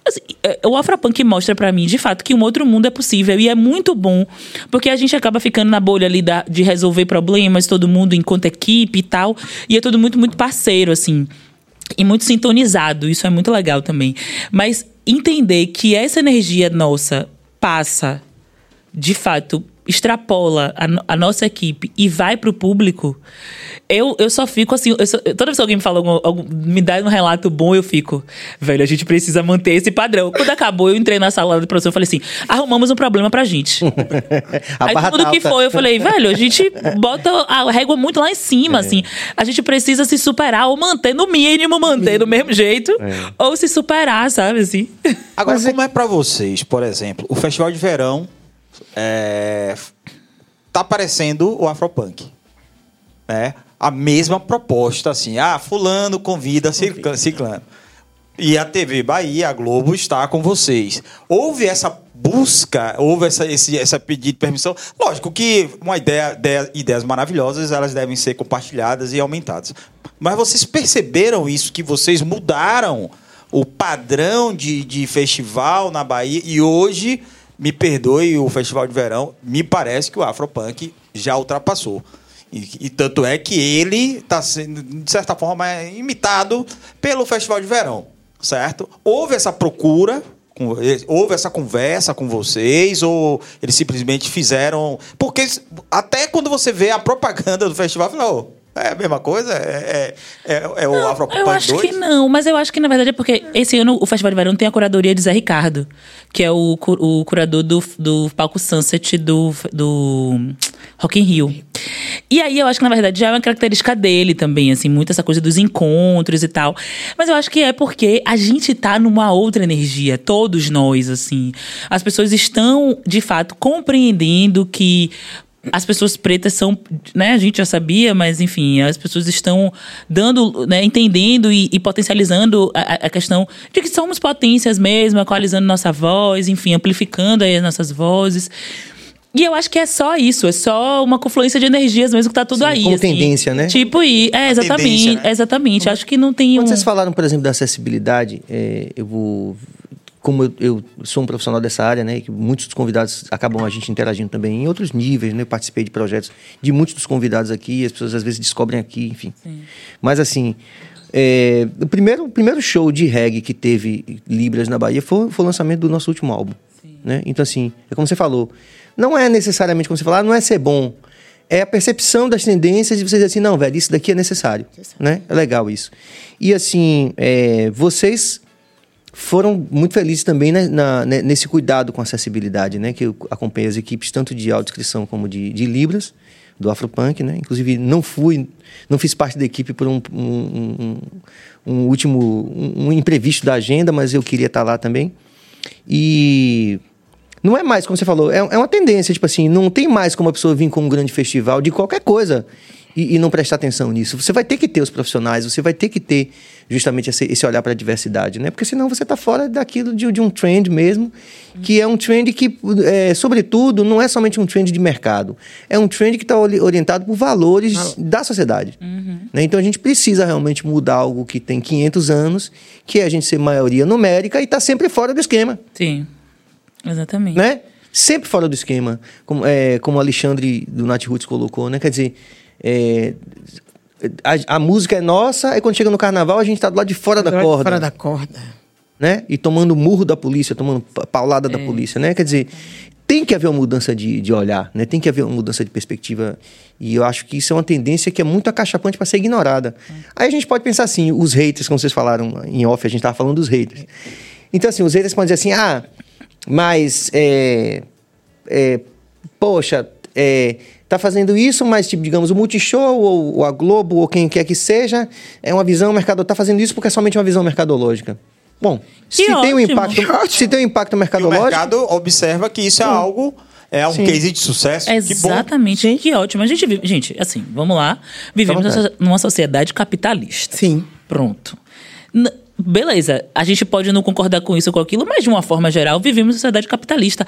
Assim, é, o Afropunk mostra para mim, de fato, que um outro mundo é possível. E é muito bom, porque a gente acaba ficando na bolha ali da, de resolver problemas, todo mundo enquanto equipe e tal. E é todo mundo muito parceiro, assim. E muito sintonizado. Isso é muito legal também. Mas entender que essa energia nossa passa, de fato, extrapola a, a, nossa equipe e vai pro público, eu, eu só fico assim. Só, toda vez que alguém me fala, algum, algum, me dá um relato bom, eu fico, velho, a gente precisa manter esse padrão. Quando acabou, eu entrei na sala de produção e falei assim: arrumamos um problema pra gente. Aí mundo que foi, eu falei, velho, a gente bota a régua muito lá em cima, é. assim. A gente precisa se superar ou manter, no mínimo, manter do mesmo jeito, é. ou se superar, sabe assim. Agora, Mas como é pra vocês, por exemplo, o Festival de Verão é, tá parecendo o Afropunk. Né? A mesma proposta, assim. Ah, fulano convida ciclano. E a TV Bahia, a Globo, está com vocês. Houve essa busca, houve essa, esse essa pedido de permissão. Lógico que uma ideia, ideia, ideias maravilhosas, elas devem ser compartilhadas e aumentadas. Mas vocês perceberam isso, que vocês mudaram o padrão de, de festival na Bahia e hoje me perdoe o Festival de Verão, me parece que o Afropunk já ultrapassou. E, e tanto é que ele está sendo, de certa forma, imitado pelo Festival de Verão, certo? Houve essa procura, houve essa conversa com vocês, ou eles simplesmente fizeram. Porque até quando você vê a propaganda do festival, falou. Oh, é a mesma coisa? É, é, é, é o Afropunk 2? Eu acho 2? que não, mas eu acho que na verdade é porque esse ano o Festival de Verão tem a curadoria de Zé Ricardo, que é o, o curador do, do palco Sunset do, do Rock in Rio. E aí eu acho que na verdade já é uma característica dele também, assim, muito essa coisa dos encontros e tal. Mas eu acho que é porque a gente tá numa outra energia, todos nós, assim. As pessoas estão, de fato, compreendendo que as pessoas pretas são, né, a gente já sabia, mas enfim, as pessoas estão dando, né, entendendo e, e potencializando a, a, questão de que somos potências mesmo, equalizando nossa voz, enfim, amplificando aí as nossas vozes. E eu acho que é só isso, é só uma confluência de energias mesmo que tá tudo Sim, aí. Como assim. tendência, né? Tipo, e, é, exatamente, né? exatamente. Acho que não tem Quando um... vocês falaram, por exemplo, da acessibilidade, é, eu vou como eu, eu, sou um profissional dessa área, né, que muitos dos convidados acabam a gente interagindo também em outros níveis, né, eu participei de projetos de muitos dos convidados aqui, as pessoas às vezes descobrem aqui, enfim. Sim. Mas assim, é, o primeiro, o primeiro show de reggae que teve Libras na Bahia foi, foi o lançamento do nosso último álbum, né? Então assim, é como você falou, não é necessariamente como você falar, não é ser bom, é a percepção das tendências de você dizer assim, não, velho, isso daqui é necessário, né? É legal isso. E assim, é, vocês foram muito felizes também na, na, nesse cuidado com acessibilidade, né? Que eu acompanhei as equipes tanto de audiodescrição como de, de Libras, do Afropunk, né? Inclusive, não fui, não fiz parte da equipe por um, um, um, um último, um, imprevisto da agenda, mas eu queria estar lá também. E não é mais, como você falou, é, é uma tendência, tipo assim, não tem mais como a pessoa vir com um grande festival de qualquer coisa e, e, não prestar atenção nisso. Você vai ter que ter os profissionais, você vai ter que ter justamente esse, esse olhar para a diversidade, né? Porque senão você está fora daquilo de, de, um trend mesmo, que é um trend que, é, sobretudo, não é somente um trend de mercado, é um trend que está orientado por valores ah. da sociedade. Uhum. Né? Então a gente precisa realmente mudar algo que tem 500 anos, que é a gente ser maioria numérica e está sempre fora do esquema. Sim, exatamente. Né? Sempre fora do esquema, como, é, como o Alexandre do Nat Roots colocou, né? Quer dizer, é, a, a, música é nossa, e quando chega no carnaval a gente tá do lado de fora da corda. Fora da corda. Né? E tomando murro da polícia, tomando paulada é. da polícia, né? Quer dizer, tem que haver uma mudança de, de olhar, né? Tem que haver uma mudança de perspectiva. E eu acho que isso é uma tendência que é muito acachapante para ser ignorada. É. Aí a gente pode pensar assim, os haters, como vocês falaram em off, a gente tava falando dos haters. Então, assim, os haters podem dizer assim, ah, mas, é, é, poxa, é, tá fazendo isso, mas, tipo, digamos, o Multishow ou, ou a Globo ou quem quer que seja, é uma visão mercado tá fazendo isso porque é somente uma visão mercadológica. Bom, se tem um impacto, se tem um impacto mercadológico, e o mercado observa que isso é algo é um Sim. case de sucesso. Exatamente. Que, bom. que ótimo. A gente vive, gente, assim, vamos lá. Vivemos numa sociedade capitalista. Sim. Pronto. N beleza, a gente pode não concordar com isso ou com aquilo, mas de uma forma geral, vivemos numa sociedade capitalista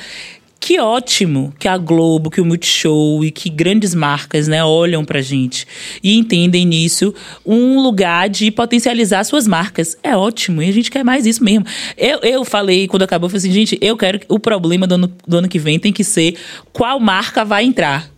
que ótimo que a Globo, que o Multishow e que grandes marcas, né, olham pra gente e entendem nisso um lugar de potencializar suas marcas. É ótimo e a gente quer mais isso mesmo. Eu, eu falei, quando acabou, eu falei assim, gente, eu quero. O problema do ano, do ano que vem tem que ser qual marca vai entrar.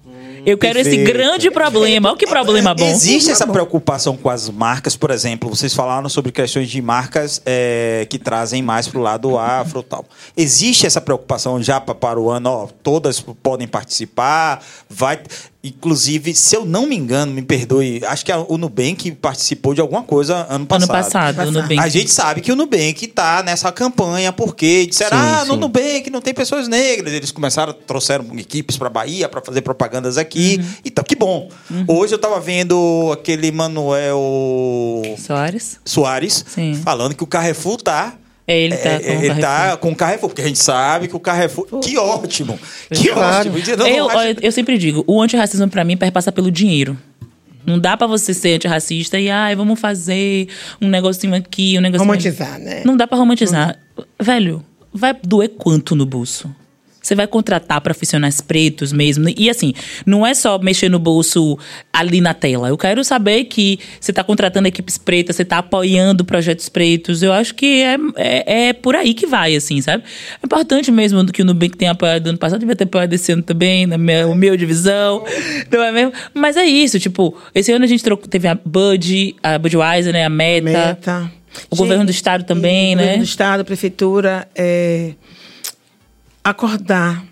Eu quero esse perfeito. grande problema. Olha que problema bom. Existe essa preocupação com as marcas, por exemplo, vocês falaram sobre questões de marcas é, que trazem mais para o lado afro tal. Existe essa preocupação já pa- para o ano, ó, todas podem participar, vai. Inclusive, se eu não me engano, me perdoe, acho que a- o Nubank participou de alguma coisa ano passado. Ano passado, no Nubank. A gente sabe que o Nubank tá nessa campanha porque disseram, Sim, ah, no sim. Nubank não tem pessoas negras. Eles começaram, trouxeram equipes para Bahia para fazer propagandas aqui. Uhum. Então, que bom. Hoje eu tava vendo aquele Manuel Soares? Soares Sim. falando que o Carrefour tá É, ele tá é, com o ele Carrefour. tá com o Carrefour, porque a gente sabe que o Carrefour. Que ótimo! Que Claro. ótimo! Não, eu, não acho- olha, eu sempre digo, o antirracismo pra mim perpassa pelo dinheiro. Não dá pra você ser antirracista e, ai, vamos fazer um negocinho aqui, um negocinho Romantizar, né? Não dá pra romantizar. Velho, vai doer quanto no bolso? Você vai contratar profissionais pretos mesmo. E assim, não é só mexer no bolso ali na tela. Eu quero saber que você está contratando equipes pretas, você está apoiando projetos pretos. Eu acho que é, é, é por aí que vai, assim, sabe? É importante mesmo que o Nubank tenha apoiado ano passado, devia ter apoiado esse ano também, na minha humilde divisão. Não é mesmo? Mas é isso, tipo, esse ano a gente trocou, teve a Bud, a Budweiser, né? A Meta. Meta. O governo do estado também, o né? Governo do estado, a prefeitura, é, acordar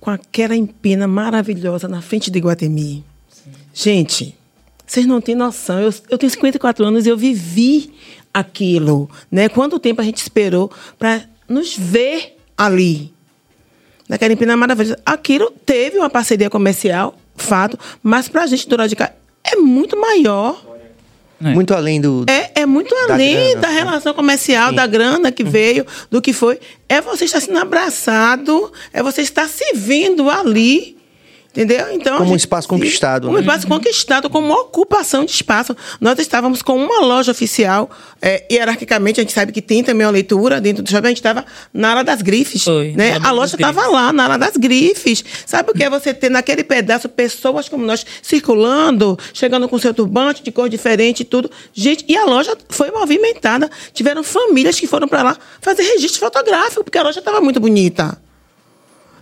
com aquela empina maravilhosa na frente de Guatemi. Gente, vocês não têm noção. Eu, eu tenho 54 anos e eu vivi aquilo. Né? Quanto tempo a gente esperou para nos ver ali? Naquela empina maravilhosa. Aquilo teve uma parceria comercial, fato, mas para a gente do lado de cá é muito maior. É. Muito além do. É, é muito além grana, da né? relação comercial, da grana que veio, do que foi. É você estar sendo abraçado, é você estar se vendo ali. Entendeu? Então, Como um gente- espaço conquistado, Como um né? espaço conquistado, como uma ocupação de espaço. Nós estávamos com uma loja oficial, é, hierarquicamente, a gente sabe que tem também uma leitura dentro do shopping, a gente estava na área das grifes. Foi, né? A loja estava lá, na área das grifes. Sabe o que é você ter naquele pedaço pessoas como nós circulando, chegando com seu turbante de cor diferente e tudo. Gente, e a loja foi movimentada. Tiveram famílias que foram para lá fazer registro fotográfico, porque a loja estava muito bonita.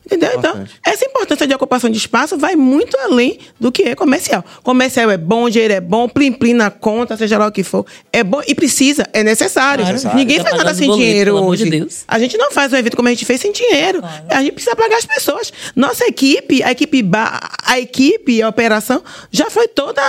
Entendeu? Então, essa importância de ocupação de espaço vai muito além do que é comercial. Comercial é bom, dinheiro é bom, plim-plim na conta, seja lá o que for. É bom e precisa, é necessário. Claro. Ninguém Já faz nada pagando sem boleto, dinheiro pelo amor de hoje. Deus. A gente não faz um evento como a gente fez sem dinheiro. A gente precisa pagar as pessoas. Nossa equipe, a equipe, a equipe, a operação, já foi toda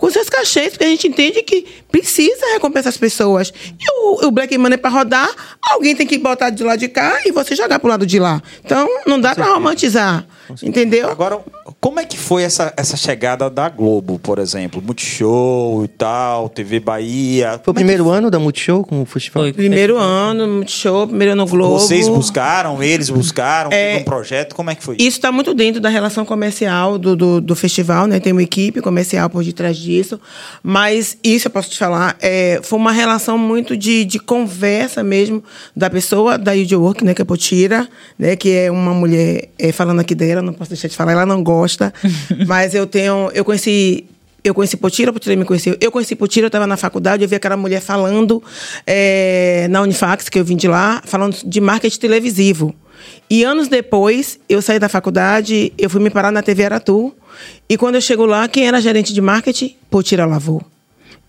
com seus cachês, porque a gente entende que precisa recompensar as pessoas. E o, o Black Money para rodar, alguém tem que botar de lá de cá e você jogar pro lado de lá. Então, não dá para romantizar. Entendeu? Agora, como é que foi essa, essa chegada da Globo, por exemplo? Multishow e tal, TV Bahia. Foi o primeiro ano da Multishow com o festival? Foi. Primeiro ano, Multishow, primeiro ano Globo. Vocês buscaram, eles buscaram, É. teve um projeto, como é que foi? Isso está muito dentro da relação comercial do, do, do festival, né? Tem uma equipe comercial por detrás disso. Mas isso eu posso te falar, é, foi uma relação muito de, de conversa mesmo da pessoa, da Work, né? Que é Potira, né? Que é uma mulher, é, falando aqui dela, não posso deixar de falar, ela não gosta. mas eu tenho, eu conheci eu conheci Potira, Potira me conheceu. Eu conheci Potira, eu estava na faculdade, eu vi aquela mulher falando é, na Unifax, que eu vim de lá, falando de marketing televisivo. E anos depois, eu saí da faculdade, eu fui me parar na TV Aratu. E quando eu chego lá, quem era gerente de marketing? Potira Lavou.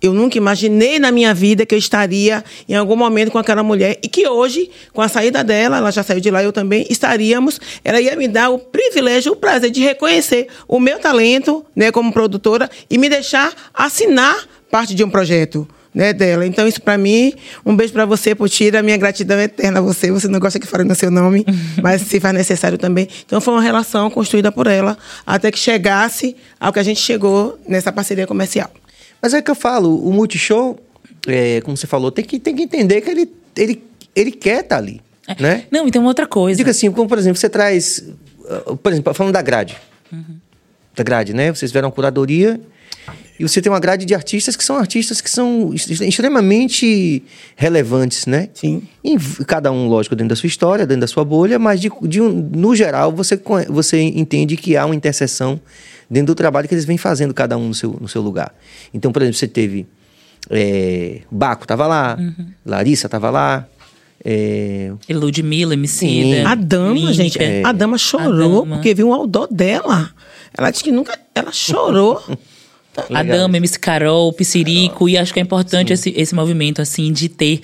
Eu nunca imaginei na minha vida que eu estaria em algum momento com aquela mulher e que hoje, com a saída dela, ela já saiu de lá, eu também, estaríamos. Ela ia me dar o privilégio, o prazer de reconhecer o meu talento, né, como produtora e me deixar assinar parte de um projeto. Né, dela. Então, isso para mim, um beijo para você, Potira. Minha gratidão é eterna a você. Você não gosta que fale no seu nome, mas se faz necessário também. Então, foi uma relação construída por ela até que chegasse ao que a gente chegou nessa parceria comercial. Mas é que eu falo, o Multishow, é, como você falou, tem que, tem que entender que ele, ele, ele quer estar ali. Né? Não, e tem uma outra coisa. Diga assim, como por exemplo, você traz. uh, Por exemplo, falando da grade. Da grade, né? Vocês fizeram a curadoria E você tem uma grade de artistas que são artistas que são ex- extremamente relevantes, né? Sim. Em cada um, lógico, dentro da sua história, dentro da sua bolha, mas de, de um- no geral você, você entende que há uma interseção dentro do trabalho que eles vêm fazendo, cada um no seu, no seu lugar. Então, por exemplo, você teve. É, Baco estava lá, Larissa estava lá. é, E Ludmilla, Sim. Emicida. A dama, gente, a dama chorou A dama. porque viu um outdoor dela. Ela disse que nunca. Ela chorou. A Dama, MC Carol, Piscirico, e acho que é importante esse, esse movimento, assim, de ter.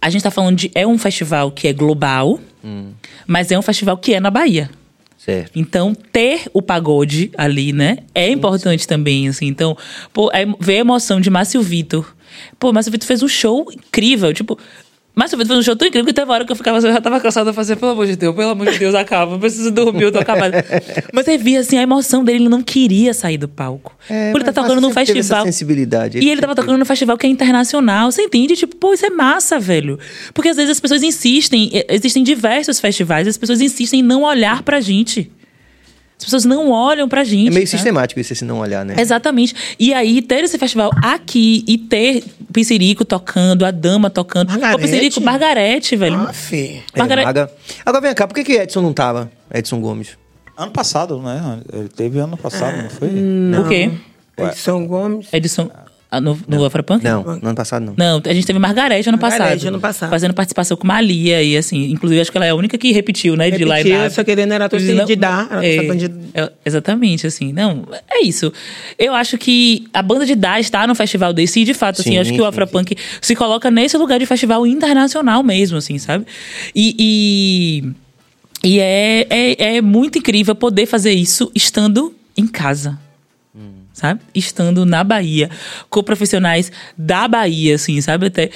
A gente tá falando de. É um festival que é global, mas é um festival que é na Bahia. Certo. Então, ter o pagode ali, né? É importante também, assim. Então, pô, é, ver a emoção de Márcio Vitor. Pô, Márcio Vitor fez um show incrível. Tipo, Vitor fez um show tão incrível que teve uma hora que eu ficava, eu já tava cansada de fazer, pelo amor de Deus, pelo amor de Deus, acaba, eu preciso dormir, eu tô acabada. Mas você via, assim, a emoção dele, ele não queria sair do palco. É, Por ele tá mas tocando num teve festival. Sensibilidade. E ele tava tocando num festival que é internacional. Você entende? Tipo, pô, isso é massa, velho. Porque às vezes as pessoas insistem, existem diversos festivais, as pessoas insistem em não olhar pra gente. As pessoas não olham pra gente. É meio tá? sistemático isso, se não olhar, né? Exatamente. E aí, ter esse festival aqui e ter Piscirico tocando, a Dama tocando. Pô, Margarete? Piscirico, Margarete, velho. Ah, Fê. É, Maga. Agora vem cá, por que, que Edson não tava? Edson Gomes. Ano passado, né? Ele teve ano passado, não foi? O quê? Edson Gomes. Edição. Ah, No, no Afropunk? Não, no ano passado não. Não, a gente teve Margarete ano Margarete passado. ano passado. Fazendo participação com Malia e assim. Inclusive, acho que ela é a única que repetiu, né? de Repetiu, line-up. só querendo era Não- de dar. Ela é, de- é, exatamente, assim. Não, é isso. Eu acho que a banda de dar está no festival desse e, de fato, assim, Sim, eu acho que o sim, Afropunk se coloca nesse lugar de festival internacional mesmo, assim, sabe? E. E, e é, é, é muito incrível poder fazer isso estando em casa sabe? Estando na Bahia, com profissionais da Bahia, assim, sabe? Até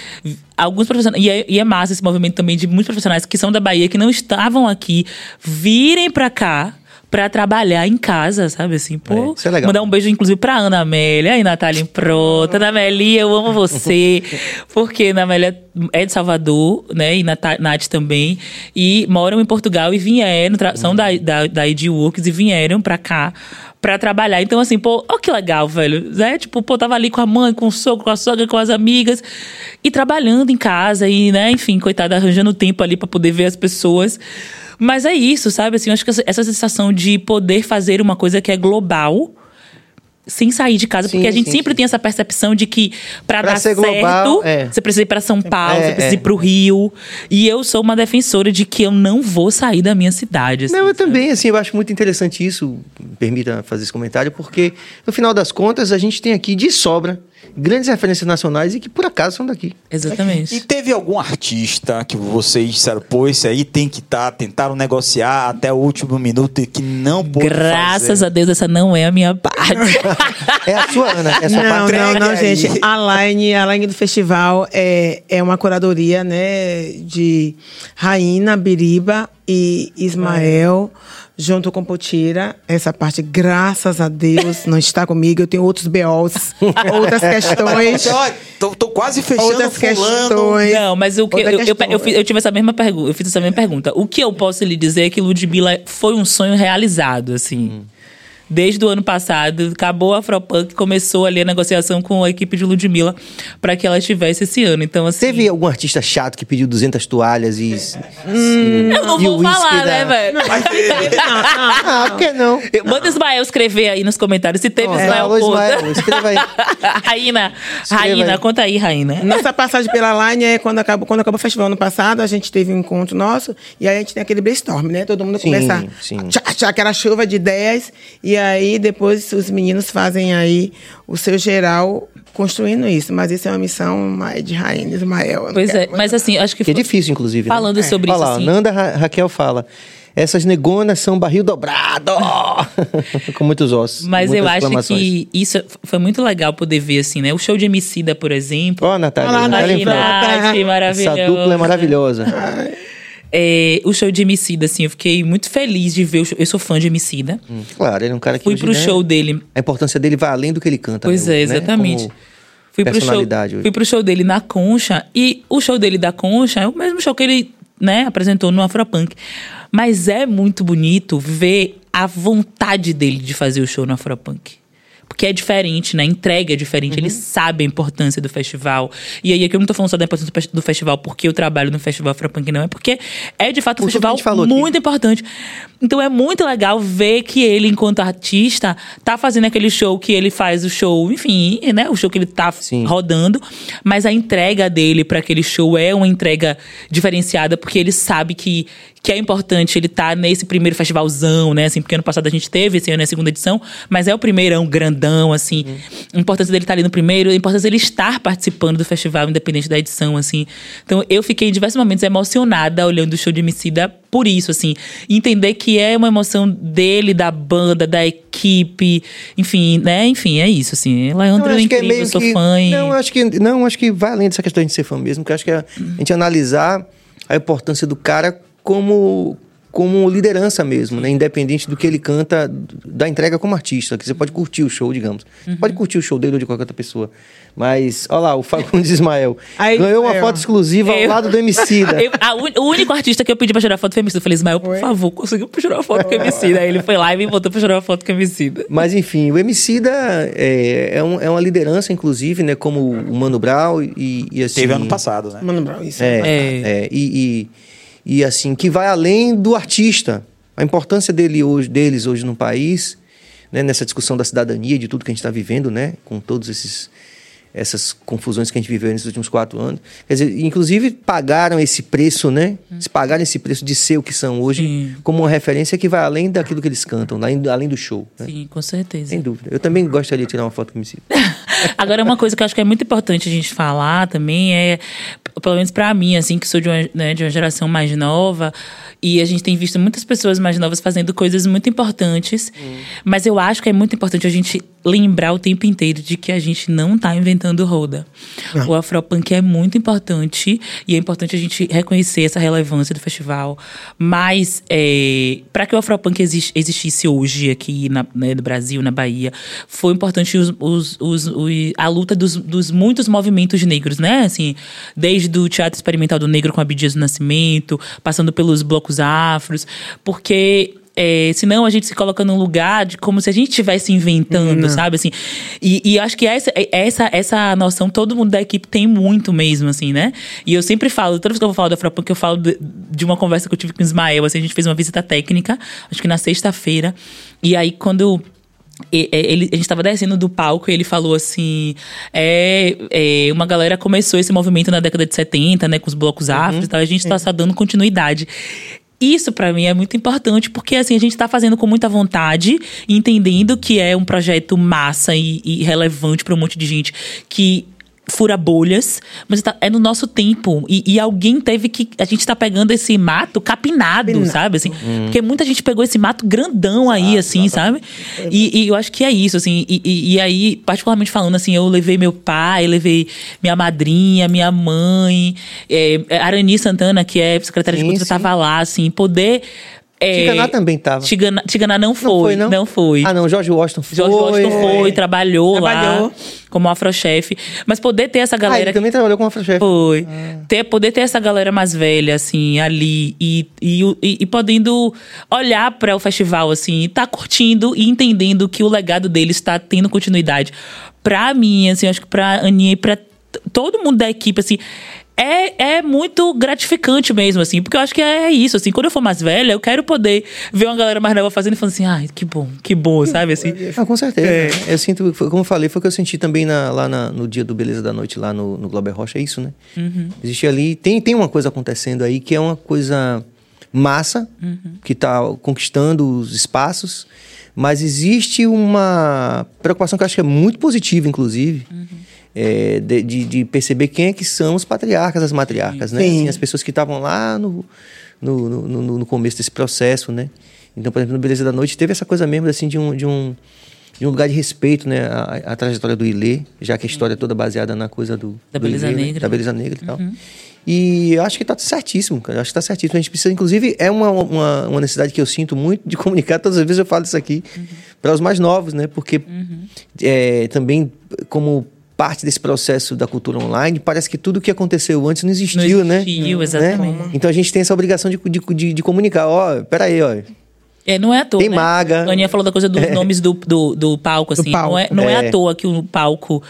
alguns profissionais. E é, e é massa esse movimento também de muitos profissionais que são da Bahia, que não estavam aqui, virem pra cá. Pra trabalhar em casa, sabe? Assim, pô. É, isso é legal. Mandar um beijo, inclusive, pra Ana Amélia e Natália Pronta. Ana Amélia, eu amo você. Porque Ana Amélia é de Salvador, né? E Nat Nath também. E moram em Portugal e vieram, são da, da, da ID Works e vieram pra cá pra trabalhar. Então, assim, pô, ó que legal, velho. Né? Tipo, pô, tava ali com a mãe, com o sogro, com a sogra, com as amigas. E trabalhando em casa e, né, enfim, coitada, arranjando tempo ali pra poder ver as pessoas. Mas é isso, sabe? Assim, eu acho que essa, sensação de poder fazer uma coisa que é global sem sair de casa, Sim, porque a gente sim, sempre sim. tem essa percepção de que Pra dar certo, global, é. você precisa ir pra São Paulo, É, você precisa é. ir pro Rio. E eu sou uma defensora de que eu não vou sair da minha cidade. assim, Não, eu sabe? também, assim, eu acho muito interessante isso, permita fazer esse comentário, porque no final das contas a gente tem aqui de sobra grandes referências nacionais e que por acaso são daqui. Exatamente. E teve algum artista que vocês disseram, pô, esse aí tem que estar, tentaram negociar até o último minuto e que não pôde Graças fazer. a Deus, essa não é a minha parte. É a sua, Ana, é a sua Não, parte. não, não, aí. gente. A line, a line do festival é, é uma curadoria, né, de Raina, Biriba e Ismael, junto com Potira. Essa parte, graças a Deus, não está comigo. Eu tenho outros BOs, outras questões. Tô, tô quase fechando Outras fulano. questões. Não, mas o que eu, eu, eu fiz- eu tive essa mesma pergunta, eu fiz essa mesma pergunta. O que eu posso lhe dizer é que Ludmilla foi um sonho realizado, assim. Desde o ano passado, acabou a Afropunk, começou ali a negociação com a equipe de Ludmilla para que ela estivesse esse ano. Então, assim. Teve algum artista chato que pediu 200 toalhas e. Eu não vou falar, da- né, velho? Ah, por que não? Eu- Manda Ismael escrever aí nos comentários se teve Ó, Ismael alô, conta. Ismael, escreva aí. Escreva Raína, aí. conta aí, Raína. Nossa passagem pela Line é quando acabou, quando acabou o festival ano passado, a gente teve um encontro nosso e aí a gente tem aquele brainstorm, né? Todo mundo Sim, começa sim. a tchá, tchá, aquela chuva de ideias e aí depois os meninos fazem aí o seu geral construindo isso. Mas isso é uma missão mais de Rainha Ismael. Pois é, mas assim, acho que. Que é difícil, inclusive. né? Falando sobre Olha isso, assim. Nanda Ra- Raquel fala. Essas negonas são barril dobrado. Com muitos ossos. Mas eu acho que isso foi muito legal poder ver, assim, né? O show de Emicida, por exemplo. Ó, Natália. Olha lá, Natália Aí, Infante. Nath, Essa dupla é maravilhosa. É, o show de Emicida, assim, eu fiquei muito feliz de ver o show. Eu sou fã de Emicida. Hum, Claro, ele é um cara que. Fui hoje, pro né, show dele. A importância dele vai além do que ele canta. Pois né, é, né, exatamente. como Fui pro, show, hoje. fui pro show dele na Concha. E o show dele da Concha é o mesmo show que ele né, apresentou no Afropunk. Mas é muito bonito ver a vontade dele de fazer o show no Afropunk. Porque é diferente, né? A entrega é diferente, eles sabem a importância do festival. E aí, aqui eu não tô falando só da importância do fes- do festival porque eu trabalho no Festival Afropunk, não. É porque é, de fato, um festival falou aqui. muito importante. Então, é muito legal ver que ele, enquanto artista, tá fazendo aquele show que ele faz o show, enfim, né? O show que ele tá Sim. rodando. Mas a entrega dele para aquele show é uma entrega diferenciada, porque ele sabe que, que é importante ele estar nesse primeiro festivalzão, né? Assim, porque ano passado a gente teve, esse ano é a segunda edição, mas é o primeirão grandão, assim. A importância dele estar ali no primeiro, a importância dele estar participando do festival, independente da edição, assim. Então, eu fiquei em diversos momentos emocionada olhando o show de Emicida por isso, assim. Entender que é uma emoção dele, da banda, da equipe, enfim, né? Enfim, é isso, assim. Leandro é acho que incrível, eu sou fã. e- Não, acho que não, acho que vai além dessa questão de ser fã mesmo, que acho que é a gente analisar a importância do cara como como liderança mesmo, né? Independente do que ele canta, da entrega como artista, que você pode curtir o show, digamos. Uhum. Pode curtir o show dele ou de qualquer outra pessoa. Mas, olha lá, o Fagundes Ismael Aí, ganhou uma é, ó. foto exclusiva ao Eu- lado do Emicida. Eu- a uni- o único artista que eu pedi pra tirar foto foi o Emicida. Eu falei, Ismael, por favor, conseguiu pra tirar uma foto com o Emicida. Aí ele foi lá e me botou pra tirar uma foto com o Emicida. Mas enfim, o Emicida é, é, um- é uma liderança, inclusive, né? Como o Mano Brown e, e assim... Teve ano passado, né? Mano Brown, isso. É, É. é, e, e, e, assim, que vai além do artista. A importância dele hoje, deles hoje no país, né, nessa discussão da cidadania, de tudo que a gente está vivendo, né, com todos esses essas confusões que a gente viveu nesses últimos quatro anos. Quer dizer, inclusive pagaram esse preço, né? Eles pagaram esse preço de ser o que são hoje, Sim. como uma referência que vai além daquilo que eles cantam, além, do show. Né? Sim, com certeza. Sem dúvida. Eu também gostaria de tirar uma foto com o. Agora, uma coisa que eu acho que é muito importante a gente falar também é, pelo menos pra mim, assim, que sou de uma, né, de uma geração mais nova, e a gente tem visto muitas pessoas mais novas fazendo coisas muito importantes, mas eu acho que é muito importante a gente lembrar o tempo inteiro de que a gente não tá inventando roda. O Afropunk é muito importante, e é importante a gente reconhecer essa relevância do festival, mas é, para que o Afropunk exis- existisse hoje aqui na, né, no Brasil, na Bahia, foi importante os, os, os, o- a luta dos, dos muitos movimentos negros, né? Assim, desde o Teatro Experimental do Negro com Abdias do Nascimento, passando pelos blocos afros, porque é, senão a gente se coloca num lugar de como se a gente estivesse inventando, sabe? Assim, e, e acho que essa, essa, essa noção todo mundo da equipe tem muito mesmo, assim, né? E eu sempre falo, toda vez que eu vou falar do Afropunk, eu falo de, de uma conversa que eu tive com o Ismael, assim, a gente fez uma visita técnica, acho que na sexta-feira, e aí quando é, ele, a gente tava descendo do palco e ele falou assim: é, é, uma galera começou esse movimento na década de 70, né, com os blocos afros e tal, a gente tá só dando continuidade. Isso pra mim é muito importante, porque assim, a gente tá fazendo com muita vontade, entendendo que é um projeto massa e, e relevante pra um monte de gente que fura bolhas, mas tá- é no nosso tempo. E, e alguém teve que. A gente tá pegando esse mato capinado, sabe? Assim, Porque muita gente pegou esse mato grandão aí, assim, sabe? E, e eu acho que é isso, assim. E, e- e aí, particularmente falando, assim, eu levei meu pai, levei minha madrinha, minha mãe, é, Arani Santana, que é secretária Sim, de cultura, sim. tava lá, assim, poder. É, Tiganá também tava. Tiganá, Tiganá não foi, foi, não? não foi. Ah, não, Jorge Washington foi. Jorge Washington foi, trabalhou, Trabalhou. lá como afrochefe. Mas poder ter essa Ah, galera. ele também trabalhou com Afrochef. Foi. Ter, poder ter essa galera mais velha, assim, ali. E, e, e, e podendo olhar para o festival, assim, e tá curtindo e entendendo que o legado deles está tendo continuidade. Pra mim, assim, acho que pra Aninha e pra todo mundo da equipe, assim. É, é muito gratificante mesmo, assim, porque eu acho que é isso, assim, quando eu for mais velha, eu quero poder ver uma galera mais nova fazendo e falando assim, ai, que bom, que bom, sabe, assim. Ah, com certeza. Eu sinto, como eu falei, foi o que eu senti também na- lá na- no dia do Beleza da Noite, lá no, no Glauber Rocha, é isso, né? Existe ali, tem, tem uma coisa acontecendo aí que é uma coisa massa, que está conquistando os espaços, mas existe uma preocupação que eu acho que é muito positiva, inclusive, é, de, de- de perceber quem é que são os patriarcas, as matriarcas, né? Sim. Assim, as pessoas que estavam lá no, no, no, no- no começo desse processo, né? Então, por exemplo, no Beleza da Noite teve essa coisa mesmo, assim, de um... De um de um lugar de respeito, né? A, a trajetória do Ilê, já que a história é toda baseada na coisa do... Da do Beleza Ilê, né? Negra. Da Beleza Negra e tal. E eu acho que tá certíssimo, cara. Eu acho que tá certíssimo. A gente precisa, inclusive, é uma, uma, uma necessidade que eu sinto muito de comunicar. Todas as vezes eu falo isso aqui para os mais novos, né? Porque é, também, como parte desse processo da cultura online, parece que tudo que aconteceu antes não existiu, Não né? existiu, Né? exatamente. Então a gente tem essa obrigação de, de, de, de comunicar. Ó, peraí, ó. É, não é à toa. Tem né? maga. A Aninha falou da coisa dos nomes do, do, do palco, assim. palco. Não, é, não é. É. à toa que o palco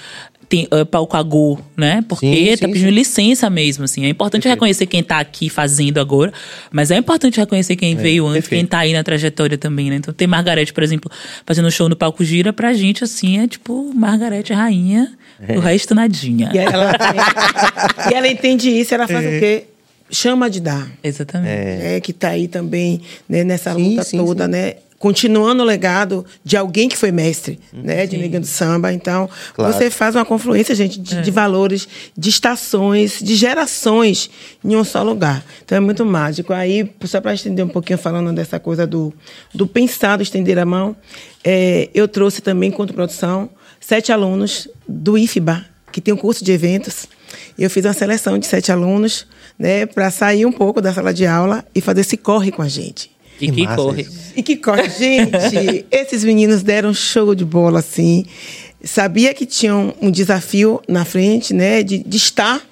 tem é, palco a go, né? Porque Sim, tá sim, pedindo sim. licença mesmo, assim. É importante reconhecer quem tá aqui fazendo agora, mas é importante reconhecer quem veio antes, perfeito. quem tá aí na trajetória também, né? Então tem Margarete, por exemplo, fazendo show no palco gira, pra gente, assim, é tipo Margarete rainha, É. o resto nadinha. E ela, e ela entende isso, ela faz o quê? Chama de dar. Exatamente. né, que está aí também né, nessa Sim, luta sim, toda, sim. né? Continuando o legado de alguém que foi mestre, né? De Negando Samba. Então, Claro. você faz uma confluência, gente, de, de valores, de estações, de gerações em um só lugar. Então, é muito mágico. Aí, só para estender um pouquinho, falando dessa coisa do, do pensar, do estender a mão, é, eu trouxe também, enquanto produção, sete alunos do IFBA, que tem um curso de eventos. Eu fiz uma seleção de sete alunos, né, para sair um pouco da sala de aula e fazer esse corre com a gente. E Que que massa corre. isso. E que corre, gente! esses meninos deram um show de bola, assim. Sabia que tinham um desafio na frente, né, de, de estar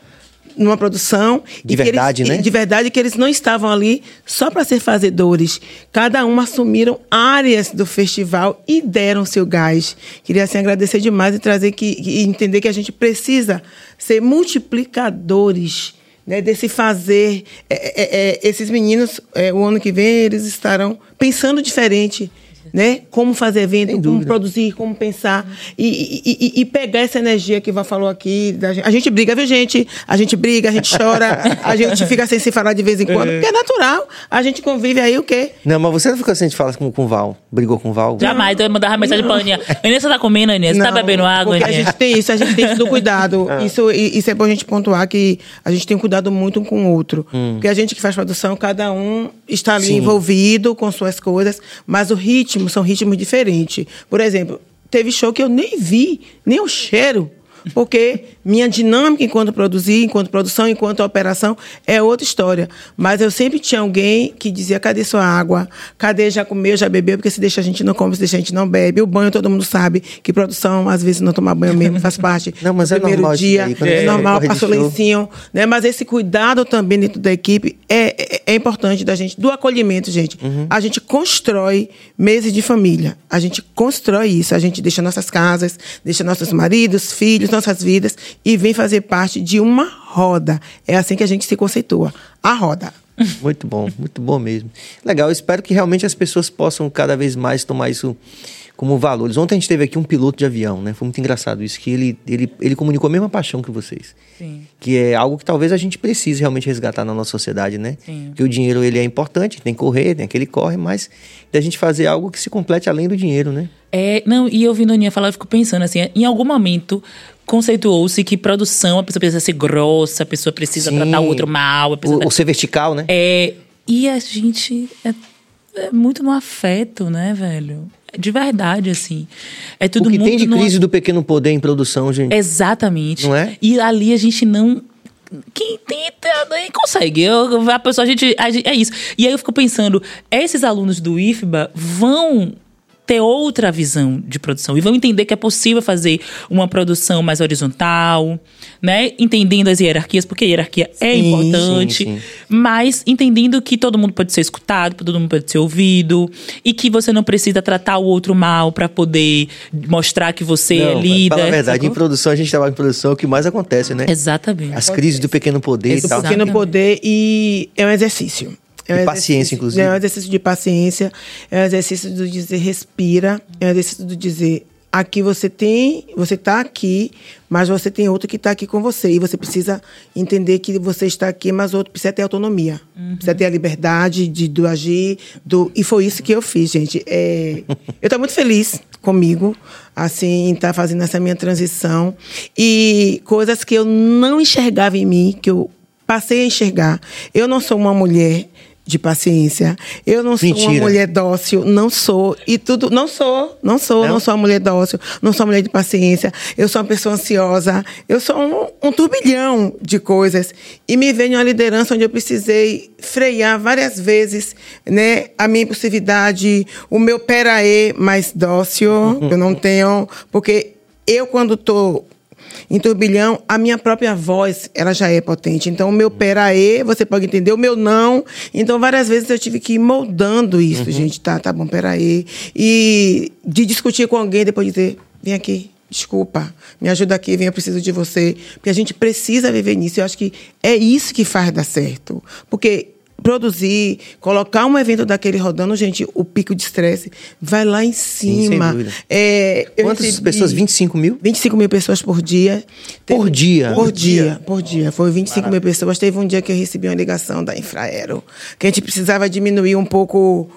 numa produção. De e que verdade, eles, né? De verdade, que eles não estavam ali só para ser fazedores. Cada um assumiram áreas do festival e deram seu gás. Queria assim, agradecer demais e trazer que, e entender que a gente precisa ser multiplicadores né, desse fazer. É, é, é, esses meninos, é, o ano que vem, eles estarão pensando diferente. Né? Como fazer evento, Sem como produzir, como pensar. E, e- e- e pegar essa energia que Ivan falou aqui. da gente. A gente briga, viu, gente? A gente briga, a gente chora, a gente fica sem se falar de vez em quando, porque é natural. A gente convive aí o quê? Não, mas você não ficou assim de falar com, com o Val? Brigou com o Val? Jamais, eu mandava mensagem pra Aninha. Aninha, você tá comendo, Aninha? Você tá Não, bebendo água, Porque a Aninha? gente tem isso, a gente tem isso do cuidado. Isso, e- isso é bom a gente pontuar que a gente tem um cuidado muito um com o outro. Porque a gente que faz produção, cada um está ali Sim. envolvido com suas coisas, mas o ritmo são ritmos diferentes. Por exemplo, teve show que eu nem vi, nem o cheiro. Porque minha dinâmica enquanto produzir, enquanto produção, enquanto operação é outra história. Mas eu sempre tinha alguém que dizia: cadê sua água? Cadê já comeu, já bebeu? Porque se deixa a gente não come, se deixa a gente não bebe. O banho todo mundo sabe que produção, às vezes, não tomar banho mesmo faz parte Não, mas do é primeiro normal dia. quando é você normal, show. lencinho. Né? Mas esse cuidado também dentro da equipe é, é, é importante da gente, do acolhimento, gente. Uhum. A gente constrói meses de família. A gente constrói isso. A gente deixa nossas casas, deixa nossos maridos, filhos, nossas vidas e vem fazer parte de uma roda. É assim que a gente se conceitua. A roda. Muito bom, muito bom mesmo. Legal, espero que realmente as pessoas possam cada vez mais tomar isso como valores. Ontem a gente teve aqui um piloto de avião, né? Foi muito engraçado isso, que ele, ele, ele comunicou a mesma paixão que vocês. Sim. Que é algo que talvez a gente precise realmente resgatar na nossa sociedade, né? Sim. Porque o dinheiro ele é importante, tem que correr, tem aquele corre, mas da gente fazer algo que se complete além do dinheiro, né? É, não, e eu ouvindo a Aninha falar, eu fico pensando assim, em algum momento conceituou-se que produção, a pessoa precisa ser grossa, a pessoa precisa Sim. tratar o outro mal, a pessoa O, o ser vertical, né? É, e a gente é, é muito no afeto, né, velho? De verdade, assim. É tudo o que muito tem de no- crise do pequeno poder em produção, gente. Exatamente. Não é? E ali a gente não. Quem tenta nem consegue. Eu, a pessoa, a gente, a gente- É isso. E aí eu fico pensando, esses alunos do IFBA vão ter outra visão de produção e vão entender que é possível fazer uma produção mais horizontal, né? Entendendo as hierarquias, porque a hierarquia é Sim, importante, sim, sim. mas entendendo que todo mundo pode ser escutado, todo mundo pode ser ouvido e que você não precisa tratar o outro mal para poder mostrar que você é Não, líder. Fala a verdade, em sacou? produção, a gente trabalha em produção, é o que mais acontece, né? Exatamente. As crises do pequeno poder e do tal. pequeno poder e é um exercício. É um De paciência, exercício- inclusive. É um exercício de paciência, é um exercício do dizer respira, é um exercício do dizer aqui você tem, você está aqui, mas você tem outro que está aqui com você e você precisa entender que você está aqui, mas o outro precisa ter autonomia, precisa ter a liberdade de do agir, do e foi isso que eu fiz, gente. É, eu estou muito feliz comigo, assim, em estar fazendo essa minha transição e coisas que eu não enxergava em mim, que eu passei a enxergar. Eu não sou uma mulher de paciência. Eu não sou uma mulher dócil, não sou. E tudo, não sou, não sou, Não? não, sou uma mulher dócil, não sou uma mulher de paciência. Eu sou uma pessoa ansiosa. Eu sou um, um turbilhão de coisas. E me veio uma liderança onde eu precisei frear várias vezes, né, a minha impulsividade, o meu peraí mais dócil. eu não tenho, porque eu quando tô em turbilhão, a minha própria voz, ela já é potente. Então, o meu peraí, você pode entender, o meu não. Então, várias vezes eu tive que ir moldando isso, Uhum. gente. Tá, tá bom, peraí. E de discutir com alguém, depois dizer, vem aqui, desculpa, me ajuda aqui, vem, eu preciso de você. Porque a gente precisa viver nisso. Eu acho que é isso que faz dar certo. Porque produzir, colocar um evento daquele rodando, gente, o pico de estresse vai lá em cima. dúvida. É, Quantas recebi pessoas? 25 mil? 25 mil pessoas por dia. Por dia? Por dia, dia. por dia. Foi 25 mil pessoas. Teve um dia que eu recebi uma ligação da Infraero, que a gente precisava diminuir um pouco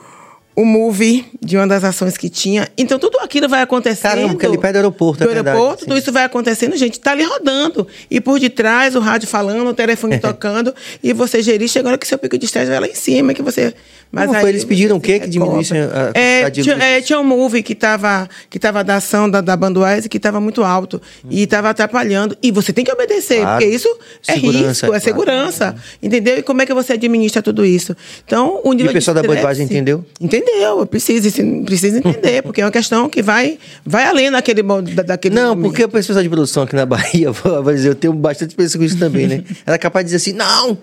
o move de uma das ações que tinha. Então, tudo aquilo vai acontecendo. Caramba, porque ali perto do aeroporto, é Do verdade, aeroporto, sim. tudo isso vai acontecendo, gente, tá ali rodando. E por detrás, o rádio falando, o telefone tocando, e você gerir, chega a hora que seu pico de estresse vai lá em cima, que você... Não, foi, aí eles pediram o quê? Que se diminuísse a- é, de tinha, é, tinha um move que estava que tava da ação da, da Banduese que estava muito alto e estava atrapalhando. E você tem que obedecer, Claro. porque isso é Segurança, risco, é claro. segurança. Entendeu? E como é que você administra tudo isso? Então, o nível o pessoal da estresse- Budweiser entendeu? Entendeu, precisa, sim, precisa entender, porque é uma questão que vai, vai além daquele, daquele Não, momento. porque o pessoal de produção aqui na Bahia, vai dizer, eu tenho bastante experiência com isso também, né? Ela é capaz de dizer assim, não,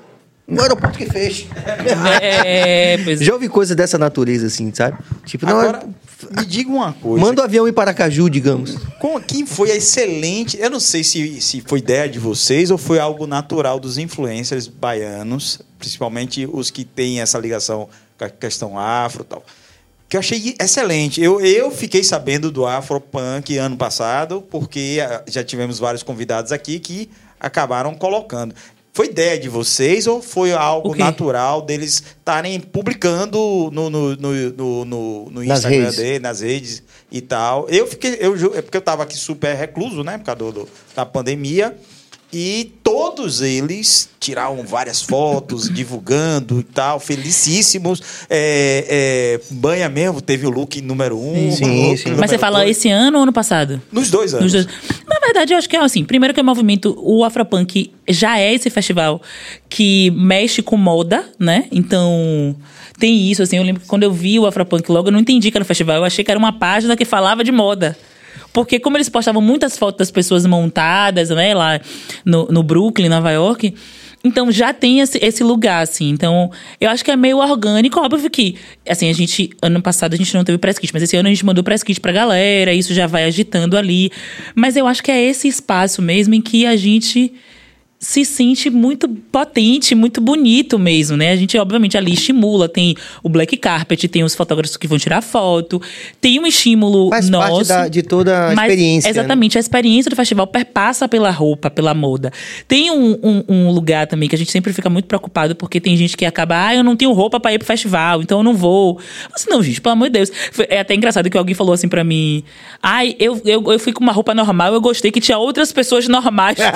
o aeroporto que fecha. É, pois Já ouvi coisa dessa natureza, assim, sabe? Tipo, não, Agora, me diga uma coisa. manda o avião ir para Caju, digamos. Com- Quem foi a excelente. Eu não sei se, se foi ideia de vocês ou foi algo natural dos influencers baianos, principalmente os que têm essa ligação a questão afro e tal. Que eu achei excelente. Eu, eu fiquei sabendo do Afropunk ano passado, porque ah, já tivemos vários convidados aqui que acabaram colocando. Foi ideia de vocês ou foi algo natural deles estarem publicando no, no, no, no, no- Nas Instagram redes. dele, nas redes e tal. Eu fiquei, eu, é porque eu estava aqui super recluso, né, por causa do, do- da pandemia. E todos eles tiraram várias fotos, divulgando e tal, felicíssimos. É, é, Banha mesmo teve o look número um. Sim, look sim. número Mas você fala dois. esse ano ou ano passado? Nos dois anos. Nos dois. Na verdade, eu acho que é assim. Primeiro que o movimento, o Afropunk já é esse festival que mexe com moda, né? Então, tem isso, assim. Eu lembro que quando eu vi o Afropunk logo, eu não entendi que era um festival. Eu achei que era uma página que falava de moda. Porque como eles postavam muitas fotos das pessoas montadas, né? Lá no, no Brooklyn, Nova York... Então já tem esse, esse lugar, assim. Então, eu acho que é meio orgânico. Óbvio que, assim, a gente. Ano passado a gente não teve press kit, mas esse ano a gente mandou press kit pra galera, isso já vai agitando ali. Mas eu acho que é esse espaço mesmo em que a gente se sente muito potente, muito bonito mesmo, né? A gente, obviamente, ali estimula. Tem o black carpet, tem os fotógrafos que vão tirar foto, tem um estímulo Faz nosso. parte da- de toda a mas, experiência, né? Exatamente, a experiência do festival perpassa pela roupa, pela moda. Tem um, um- um lugar também que a gente sempre fica muito preocupado, porque tem gente que acaba, ah, eu não tenho roupa pra ir pro festival, então eu não vou. Mas não, gente, pelo amor de Deus. É até engraçado que alguém falou assim pra mim, ai, eu, eu, eu fui com uma roupa normal, eu gostei que tinha outras pessoas normais.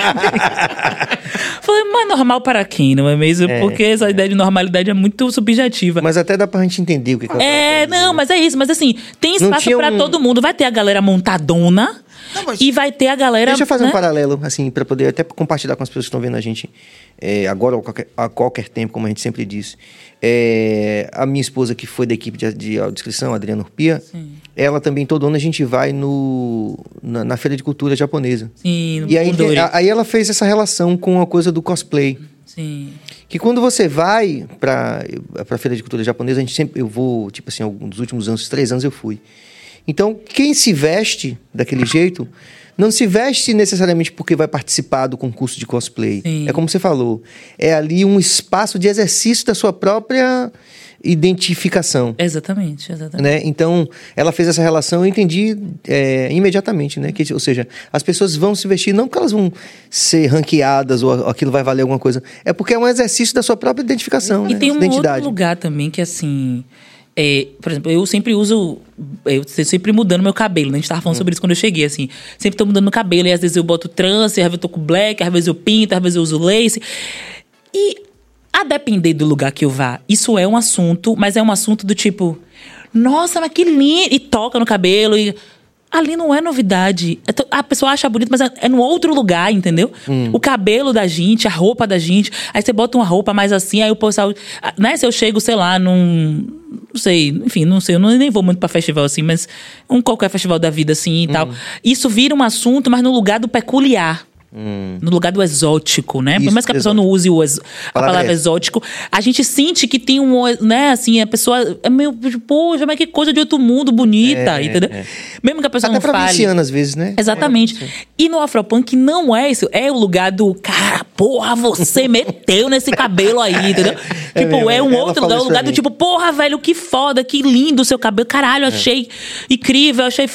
Falei, mas normal para quem, não é mesmo? Porque essa ideia de normalidade é muito subjetiva. Mas até dá pra gente entender o que, que ela É, não, mas é isso. Mas assim, tem espaço pra um- todo mundo. Vai ter a galera montadona Não, mas- e vai ter a galera. Deixa eu fazer né? um paralelo, assim, para poder até compartilhar com as pessoas que estão vendo a gente é, agora ou a qualquer, a qualquer tempo, como a gente sempre diz. É, a minha esposa, que foi da equipe de, de audiodescrição, Adriana Urpia, ela também, todo ano, a gente vai no, na, na Feira de Cultura Japonesa. Sim, no E aí, a- aí ela fez essa relação com a coisa do cosplay. Sim. Que quando você vai para a Feira de Cultura Japonesa, a gente sempre, eu vou, tipo assim, alguns dos últimos anos, três anos eu fui. Então, quem se veste daquele jeito, não se veste necessariamente porque vai participar do concurso de cosplay. Sim. É como você falou, é ali um espaço de exercício da sua própria identificação. Exatamente, exatamente. Né? Então, ela fez essa relação eu entendi é, imediatamente, né? Que, ou seja, as pessoas vão se vestir não porque elas vão ser ranqueadas ou aquilo vai valer alguma coisa, é porque é um exercício da sua própria identificação, E né? tem um identidade. outro lugar também que, assim. É, por exemplo, eu sempre uso. Eu sempre mudando meu cabelo, né? A gente tava Hum. falando sobre isso quando eu cheguei, assim. Sempre tô mudando meu cabelo. E às vezes eu boto trance, às vezes eu tô com black, às vezes eu pinto, às vezes eu uso lace. E a depender do lugar que eu vá, isso é um assunto, mas é um assunto do tipo. Nossa, mas que lindo! E toca no cabelo e. Ali não é novidade. É A pessoa acha bonito, mas é é no outro lugar, entendeu? O cabelo da gente, a roupa da gente. Aí você bota uma roupa mais assim, aí o pessoal. ah, Né? Se eu chego, sei lá, num. não sei, enfim, não sei, eu nem vou muito pra festival assim, mas um qualquer festival da vida assim e tal. Uhum. Isso vira um assunto, mas no lugar do peculiar. No lugar do exótico, né? Por Hum. Isso, mais que a pessoa não use o ex- a Palavra é exótico, a gente sente que tem um, né, assim, a pessoa é meio, poxa, mas que coisa de outro mundo bonita, É, entendeu? é. Mesmo que a pessoa Até não pra fale. viciano, às vezes, né? Exatamente. E no Afropunk não é isso. É o lugar do cara, porra, você meteu nesse cabelo aí, entendeu? É tipo, mesmo, é um outro lugar, o lugar do tipo, porra, velho, que foda, que lindo o seu cabelo. Caralho, achei incrível, achei.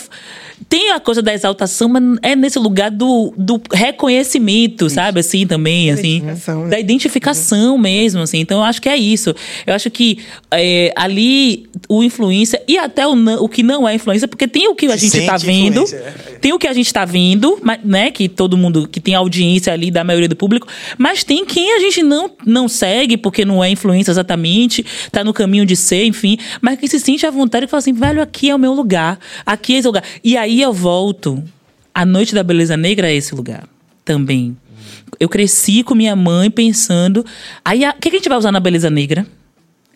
Tem a coisa da exaltação, mas é nesse lugar do, do reconhecimento, sabe? Assim, também, assim. Identificação, né? Da identificação mesmo, assim. Então, eu acho que é isso. Eu acho que é, ali o influência e até o, não- o que não é influência, porque tem o que a gente tá sente vendo, é. tem o que a gente tá vendo, mas, né? Que todo mundo, que tem audiência ali da maioria do público, mas tem quem a gente não, não segue, porque não é influência exatamente, tá no caminho de ser, enfim, mas que se sente à vontade e fala assim, velho, aqui é o meu lugar, aqui é esse lugar. E aí eu volto, a Noite da Beleza Negra é esse lugar também. Eu cresci com minha mãe pensando, aí o que que a gente vai usar na Beleza Negra?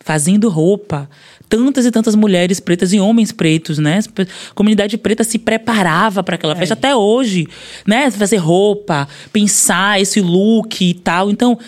fazendo roupa. Tantas e tantas mulheres pretas e homens pretos, né? A comunidade preta se preparava para aquela festa até hoje, né? Fazer roupa, pensar esse look e tal. Então,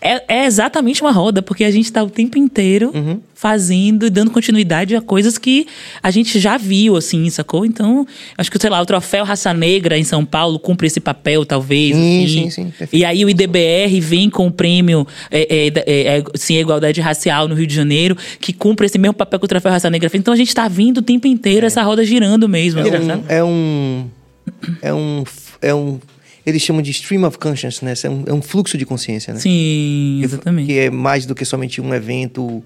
é, é exatamente uma roda, porque a gente está o tempo inteiro fazendo e dando continuidade a coisas que a gente já viu, assim, sacou? Então, acho que, sei lá, o troféu Raça Negra em São Paulo cumpre esse papel, talvez. Sim, assim. sim, sim, perfeito. E aí o IDBR vem com o prêmio é, é, é, é, sim, igualdade racial no Rio de Janeiro, que cumpre esse mesmo papel que o Troféu Raça Negra fez. Então a gente tá vindo o tempo inteiro essa roda girando mesmo. assim, sabe? É um. É um. É um. Eles chamam de stream of consciousness, é um, é um fluxo de consciência, né? Sim, exatamente. Que é mais do que somente um evento.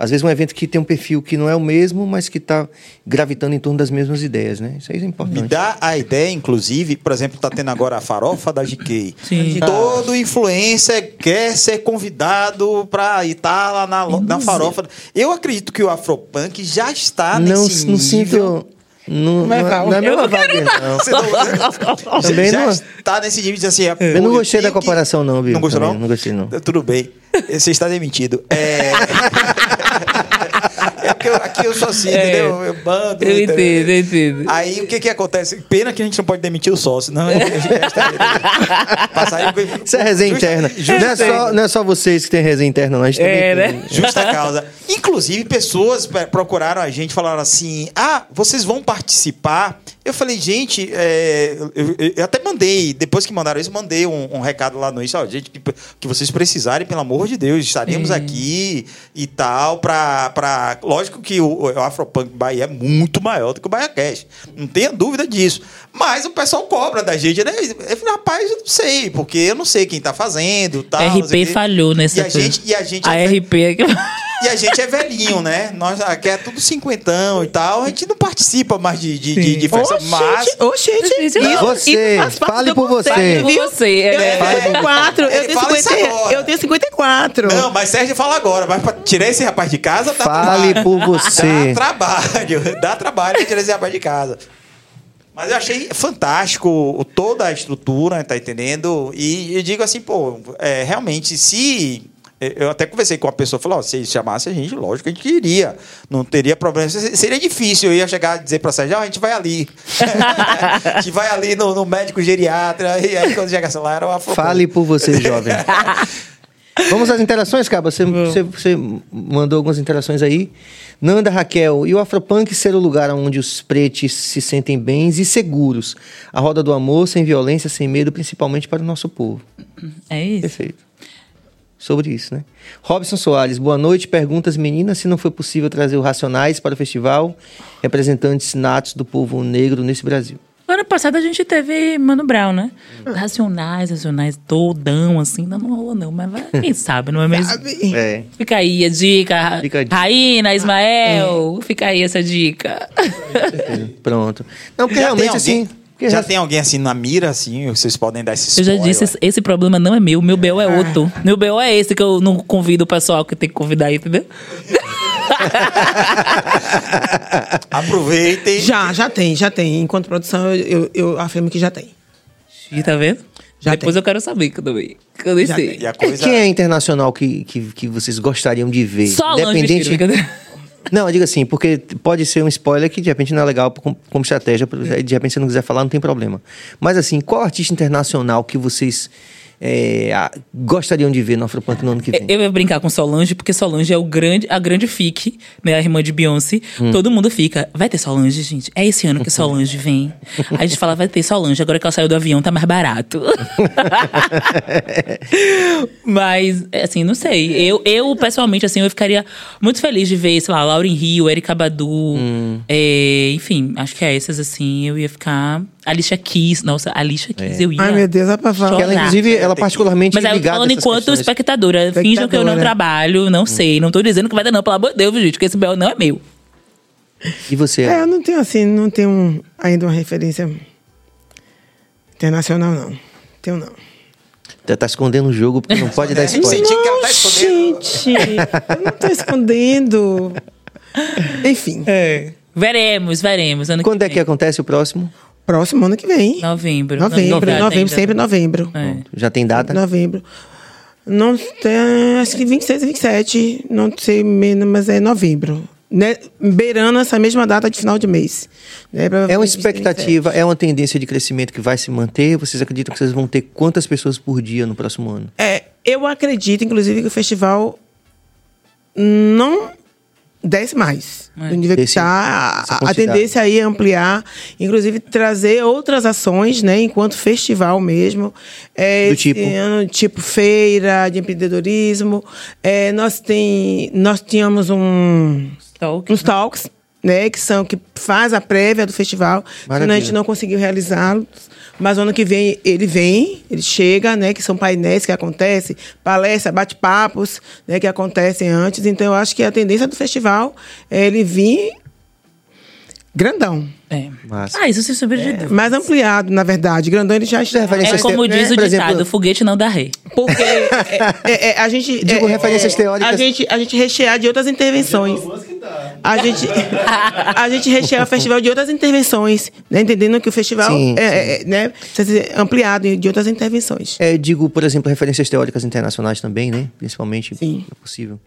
Às vezes um evento que tem um perfil que não é o mesmo, mas que está gravitando em torno das mesmas ideias, né? Isso aí é Me importante. dá a ideia, inclusive, por exemplo, tá tendo agora a farofa da GK. Sim. Todo influencer quer ser convidado para estar lá na, na farofa. Eu acredito que o Afropunk já está não, nesse não nível. sinto. Não, não, é- não é a mesma vibe, não. Você não- Também já não. está nesse nível de assim. Eu não gostei da comparação, não, Bill. Não gostou, Também, não? não gostei, não. Tudo bem. Você está demitido. É. É eu- aqui eu sou assim, É. entendeu? Eu bando. Eu entendeu? entendo, eu entendo. Aí o que que acontece? Pena que a gente não pode demitir o sócio, não. Passar Isso é resenha Justa- interna. justa- Não é, só, não é só vocês que têm resenha interna, não. A gente também É, né? Justa causa. Inclusive, pessoas pe- procuraram a gente, falaram assim: ah, vocês vão participar? Eu falei, gente, é, eu, eu- até mandei, depois que mandaram isso, mandei um, um recado lá no Insta, gente, que, que vocês precisarem, pelo amor de Deus, estaremos aqui e tal, pra, pra. Lógico que o, o Afropunk Bahia é muito maior do que o Bahia Cash. Não tenha dúvida disso. Mas o pessoal cobra da gente, né? Eu falei, rapaz, eu não sei, porque eu não sei quem tá fazendo tal. o RP falhou nessa E a gente, e a gente A é ve- RP é que... e a gente é velhinho, né? Nós aqui é tudo cinquentão e tal. A gente não participa mais de, de, de, de festa, mas. Oxente, Isso- isso, Você, fale por você. conceito, Por você, Eu é. tenho 54, eu tenho, fala isso 50, agora. eu tenho 54. Não, mas Sérgio fala agora. Mas pra tirar esse rapaz de casa, dá Fale trabalho. por você. Dá trabalho. Dá trabalho pra tirar esse rapaz de casa. Mas eu achei fantástico toda a estrutura, tá entendendo? E eu digo assim, pô, é, realmente, se. Eu até conversei com uma pessoa, falou, ó, se chamasse a gente, lógico que a gente iria. Não teria problema. Se- Seria difícil, eu ia chegar e dizer pra Sérgio, ó, a gente vai ali. a gente vai ali no, no médico geriatra. E aí, quando chegasse lá, era uma Fale por você, jovem. Vamos às interações, Caba. Você, você, você mandou algumas interações aí. Nanda Raquel, e o Afropunk ser o lugar onde os pretos se sentem bens e seguros. A roda do amor, sem violência, sem medo, principalmente para o nosso povo. É isso. Perfeito. Sobre isso, né? Robson Soares, boa noite. Perguntas, meninas, se não foi possível trazer o Racionais para o festival, representantes natos do povo negro nesse Brasil. Ano passado a gente teve Mano Brown, né? Racionais, racionais, todão, assim, ainda não rolou não, mas vai, quem sabe, não é mesmo? Sabe? É. Fica aí a dica. Fica a dica. Raína, Ismael, fica aí essa dica. Pronto. Não, porque Já realmente assim. Porque já já- tem alguém assim na mira, assim, vocês podem dar esse Eu já spoiler. disse, esse- esse problema não é meu, meu BO é outro. Meu BO é esse que eu não convido o pessoal que tem que convidar aí, entendeu? Aproveitem. Já, já tem, já tem. Enquanto produção, eu, eu, eu afirmo que já tem. E tá vendo? Já Depois tem. eu quero saber que eu também. Que eu nem Já sei. E a coisa... Quem é internacional que, que, que vocês gostariam de ver? Só Independente. Brincadeira. Não, eu digo assim, porque pode ser um spoiler que de repente não é legal como, estratégia, de repente você não quiser falar, não tem problema. Mas assim, qual artista internacional que vocês é, a- gostariam de ver no Afropunk no ano que vem? Eu ia brincar com Solange, porque Solange é o grande, a grande fique, né? A irmã de Beyoncé. Hum. Todo mundo fica, vai ter Solange, gente. É esse ano que Solange vem. Aí a gente fala, vai ter Solange. Agora que ela saiu do avião, tá mais barato. Mas, assim, não sei. Eu, eu, pessoalmente, assim, eu ficaria muito feliz de ver, sei lá, Lauren Hill, Erika Badu. Hum. é, enfim, acho que é essas, assim. Eu ia ficar... Alicia Keys. Nossa, Alicia Keys, eu ia... Ai, meu Deus, é pra falar. Ela, inclusive, ela particularmente Mas aí, ligada falando enquanto questões. espectadora, finjam que eu não Espectadora. trabalho, não sei. Não tô dizendo que vai dar, não, pelo amor de Deus, gente, porque esse BO não é meu. E você? É, eu não tenho assim, não tenho ainda uma referência internacional, não. Tenho não. Tá, tá escondendo o jogo porque não pode dar spoiler. Senti que ela tá escondendo. Gente, eu não tô escondendo. Enfim, Veremos, veremos. Ano Quando é vem. que acontece o próximo? Próximo ano que vem. Novembro. Novembro, Novembro, novembro, sempre novembro. É. Já tem data? Novembro. Não tem, acho que 26 e 27, não sei menos, mas é novembro. Né? Beirando essa mesma data de final de mês. Né? É uma Provavelmente 26 27. expectativa, é uma tendência de crescimento que vai se manter? Vocês acreditam que vocês vão ter quantas pessoas por dia no próximo ano? É, eu acredito, inclusive, que o festival não desce mais. É. Do nível que essa A, tendência aí é ampliar, inclusive trazer outras ações, né, enquanto festival mesmo. É, Do tipo? ano, tipo feira de empreendedorismo. É, nós, tem, nós tínhamos um Talk. uns talks, né, que são que faz a prévia do festival. Maravilha. A gente não conseguiu realizá-los, mas ano que vem ele vem, ele chega, né, que são painéis que acontecem, palestras, bate-papos, né, que acontecem antes. Então eu acho que a tendência do festival é ele vir grandão, É. Massa. Ah, isso sombra de dúvida. mais ampliado, na verdade. Grandão ele já está. referência É como né, diz o por ditado, exemplo- foguete não dá ré. Porque é, é, é, a gente. Digo é, referências é, teóricas. A gente, a gente rechear de outras intervenções. A gente, a gente rechear o festival de outras intervenções, né? Entendendo que o festival Sim, é, é, é, né? precisa ser ampliado de outras intervenções. É, digo, por exemplo, referências teóricas internacionais também, né? Principalmente, Sim. é possível.